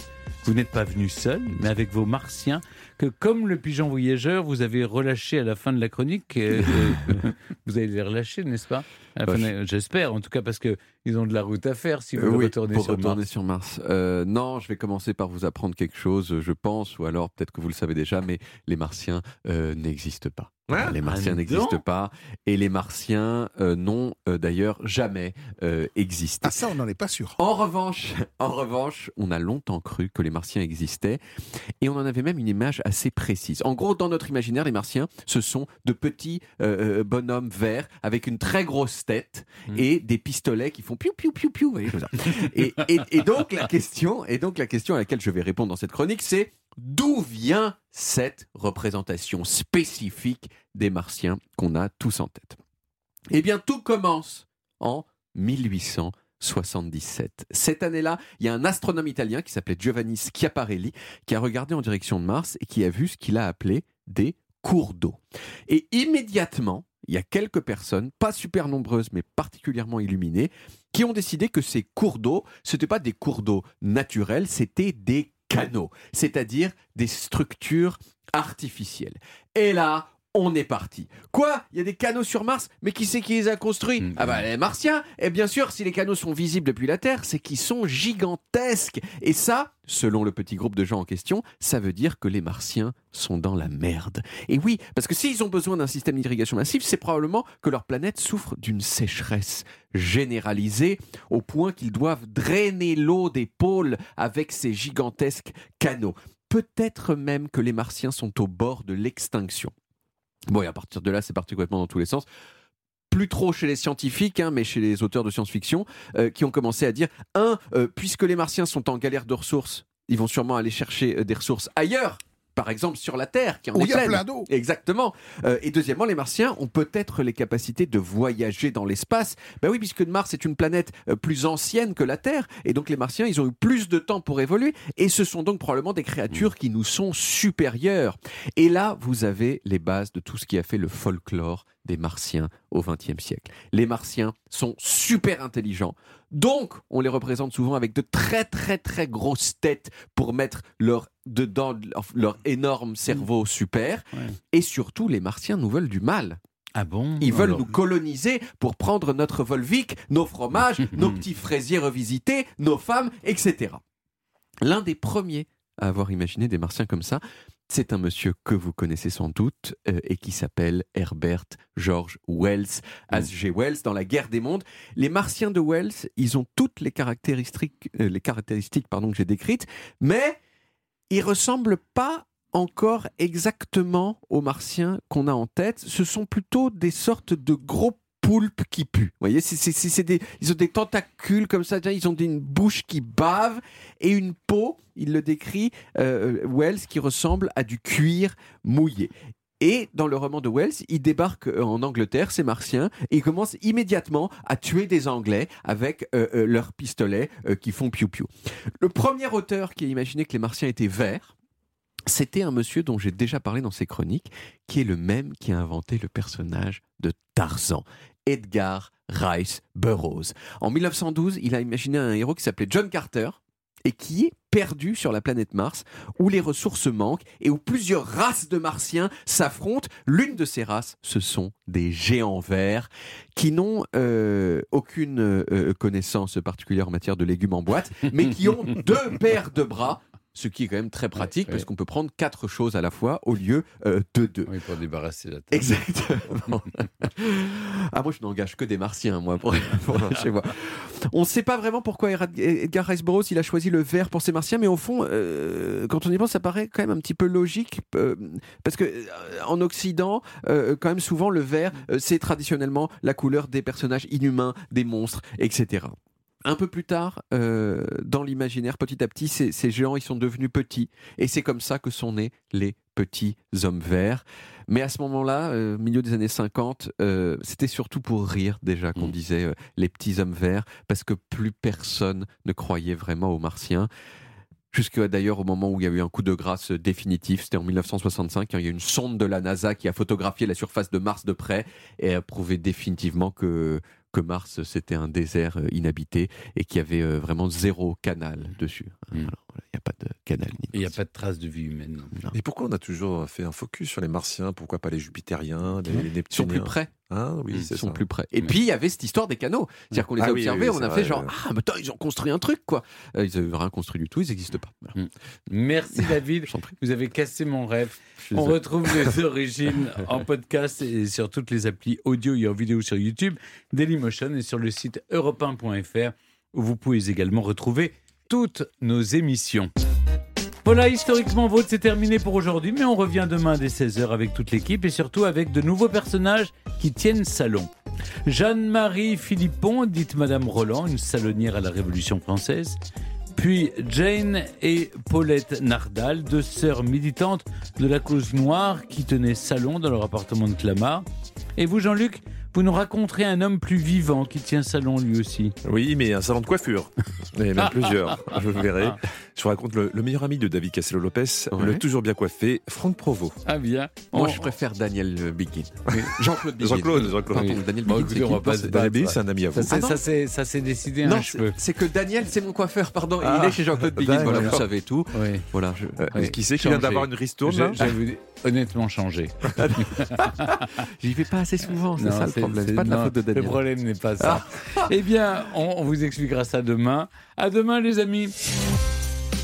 Vous n'êtes pas venu seul, mais avec vos martiens, que comme le pigeon voyageur, vous avez relâché à la fin de la chronique. euh, euh, vous allez les relâcher, n'est-ce pas? De- J'espère, en tout cas, parce qu'ils ont de la route à faire si vous Euh, voulez oui, retourner pour sur retourner Mars. sur Mars. Euh, non, je vais commencer par vous apprendre quelque chose, je pense, ou alors peut-être que vous le savez déjà, mais les Martiens euh, n'existent pas. Les Martiens ah, n'existent non. pas, et les Martiens euh, n'ont euh, d'ailleurs jamais euh, existé. Ah ça, on n'en est pas sûr. En revanche, en revanche, on a longtemps cru que les Martiens existaient et on en avait même une image assez précise. En gros, dans notre imaginaire, les Martiens, ce sont de petits euh, euh, bonhommes verts avec une très grosse tête et des pistolets qui font piou piou piou piou. vous voyez, comme ça. Et, et- et donc la question, et donc la question à laquelle je vais répondre dans cette chronique, c'est d'où vient cette représentation spécifique des Martiens qu'on a tous en tête? Eh bien, tout commence en 1877. Cette année-là, il y a un astronome italien qui s'appelait Giovanni Schiaparelli qui a regardé en direction de Mars et qui a vu ce qu'il a appelé des cours d'eau. Et immédiatement, il y a quelques personnes, pas super nombreuses mais particulièrement illuminées, qui ont décidé que ces cours d'eau, ce n'étaient pas des cours d'eau naturels, c'était des canaux, c'est-à-dire des structures artificielles. Et là, on est parti. Quoi? Il y a des canaux sur Mars? Mais qui c'est qui les a construits? Ah bah les Martiens Et bien sûr, si les canaux sont visibles depuis la Terre, c'est qu'ils sont gigantesques. Et ça, selon le petit groupe de gens en question, ça veut dire que les Martiens sont dans la merde. Et oui, parce que s'ils ont besoin d'un système d'irrigation massif, c'est probablement que leur planète souffre d'une sécheresse généralisée au point qu'ils doivent drainer l'eau des pôles avec ces gigantesques canaux. Peut-être même que les Martiens sont au bord de l'extinction. Bon, et à partir de là, c'est parti complètement dans tous les sens. plus trop chez les scientifiques, hein, mais chez les auteurs de science-fiction, euh, qui ont commencé à dire un, euh, puisque les Martiens sont en galère de ressources, ils vont sûrement aller chercher euh, des ressources ailleurs. Par exemple sur la Terre, qui en Où est il y a plein d'eau. Exactement. Euh, et deuxièmement, les Martiens ont peut-être les capacités de voyager dans l'espace. Ben oui, puisque Mars est une planète euh, plus ancienne que la Terre, et donc les Martiens, ils ont eu plus de temps pour évoluer, et ce sont donc probablement des créatures qui nous sont supérieures. Et là, vous avez les bases de tout ce qui a fait le folklore des Martiens au XXe siècle. Les Martiens sont super intelligents, donc on les représente souvent avec de très très très grosses têtes pour mettre leur dedans leur, énorme cerveau super. Et surtout, les Martiens nous veulent du mal. Ah bon? Ils veulent Alors- nous coloniser pour prendre notre Volvic, nos fromages, nos petits fraisiers revisités, nos femmes, etc. L'un des premiers à avoir imaginé des Martiens comme ça, c'est un monsieur que vous connaissez sans doute euh, et qui s'appelle Herbert George Wells, H.G. Wells, dans La Guerre des Mondes. Les Martiens de Wells, ils ont toutes les caractéristiques, euh, les caractéristiques pardon, que j'ai décrites, mais ils ressemblent pas encore exactement aux Martiens qu'on a en tête. Ce sont plutôt des sortes de gros poulpes qui puent. Vous voyez, des, ils ont des tentacules comme ça, ils ont une bouche qui bave et une peau, il le décrit, euh, Wells, qui ressemble à du cuir mouillé. Et dans le roman de Wells, ils débarquent euh, en Angleterre, ces Martiens, et ils commencent immédiatement à tuer des Anglais avec euh, euh, leurs pistolets qui font piou-piou. Le premier auteur qui a imaginé que les Martiens étaient verts, c'était un monsieur dont j'ai déjà parlé dans ses chroniques, qui est le même qui a inventé le personnage de Tarzan, Edgar Rice Burroughs. En 1912, il a imaginé un héros qui s'appelait John Carter et qui est perdu sur la planète Mars, où les ressources manquent et où plusieurs races de martiens s'affrontent. L'une de ces races, ce sont des géants verts qui n'ont euh, aucune euh, connaissance particulière en matière de légumes en boîte, mais qui ont deux paires de bras. Ce qui est quand même très pratique parce qu'on peut prendre quatre choses à la fois au lieu euh, de deux. Oui, pour débarrasser la tête. Exactement. ah, moi, je n'engage que des martiens, moi, pour, pour chez moi. On ne sait pas vraiment pourquoi Edgar Rice Burroughs il a choisi le vert pour ses martiens, mais au fond, euh, quand on y pense, ça paraît quand même un petit peu logique, euh, parce que en Occident, quand même souvent, le vert, c'est traditionnellement la couleur des personnages inhumains, des monstres, etc. Un peu plus tard, euh, dans l'imaginaire, petit à petit, ces, ces géants, ils sont devenus petits. Et c'est comme ça que sont nés les petits hommes verts. Mais à ce moment-là, euh, milieu des années 50, euh, c'était surtout pour rire déjà qu'on disait euh, les petits hommes verts, parce que plus personne ne croyait vraiment aux martiens. Jusqu'à d'ailleurs au moment où il y a eu un coup de grâce définitif, c'était en 1965, quand il y a eu une sonde de la NASA qui a photographié la surface de Mars de près et a prouvé définitivement que, que Mars c'était un désert euh, inhabité et qu'il y avait euh, vraiment zéro canal dessus. Alors, voilà, Il n'y a pas de canal. ni Il n'y a pas de trace de vie humaine. non. Et pourquoi on a toujours fait un focus sur les Martiens? Pourquoi pas les Jupitériens, les, les Ils Neptuniens sont plus près. Hein, oui, Ils sont ça. plus près. Et puis il y avait cette histoire des canaux. C'est-à-dire qu'on les a Ah oui, observés, oui, on a fait genre ah mais attends, ils ont construit un truc quoi. Euh, ils n'avaient rien construit du tout, ils n'existent pas. Voilà. Merci David. Vous avez cassé mon rêve. On retrouve les origines en podcast et sur toutes les applis audio et en vidéo sur YouTube, Dailymotion et sur le site europe1.fr où vous pouvez également retrouver toutes nos émissions. Voilà, historiquement vôtre, c'est terminé pour aujourd'hui, mais on revient demain dès 16h avec toute l'équipe et surtout avec de nouveaux personnages qui tiennent salon. Jeanne-Marie Philippon, dite Madame Roland, une salonnière à la Révolution française. Puis Jane et Paulette Nardal, deux sœurs militantes de la cause noire qui tenaient salon dans leur appartement de Clamart. Et vous, Jean-Luc, vous nous raconterez un homme plus vivant qui tient salon lui aussi. Oui, mais un salon de coiffure. Et même plusieurs, je verrai. Ah. Je vous raconte le, le meilleur ami de David Castello-Lopez, Ouais. le toujours bien coiffé, Franck Provost. Ah bien. Moi On- je préfère Daniel Biguin. Jean-Claude Biguin. Jean-Claude, Jean-Claude. Oui. Daniel écoutez, c'est on qui va pas se Daniel Biguin, battre. c'est un ami à vous. Ça, c'est- Ah non ça, c'est- ça s'est décidé Non, un c'est cheveu. c'est que Daniel, c'est mon coiffeur, pardon. et Ah. il est chez Jean-Claude. D'accord. Voilà, vous savez tout. Oui. Voilà, je- Euh, Oui. Qui c'est qui vient d'avoir une ristourne J'avais honnêtement changé. j'y vais pas assez souvent, c'est ça le problème. C'est pas de la faute de Daniel. Le problème n'est pas ça. eh bien, on, on vous expliquera ça demain. À demain, les amis.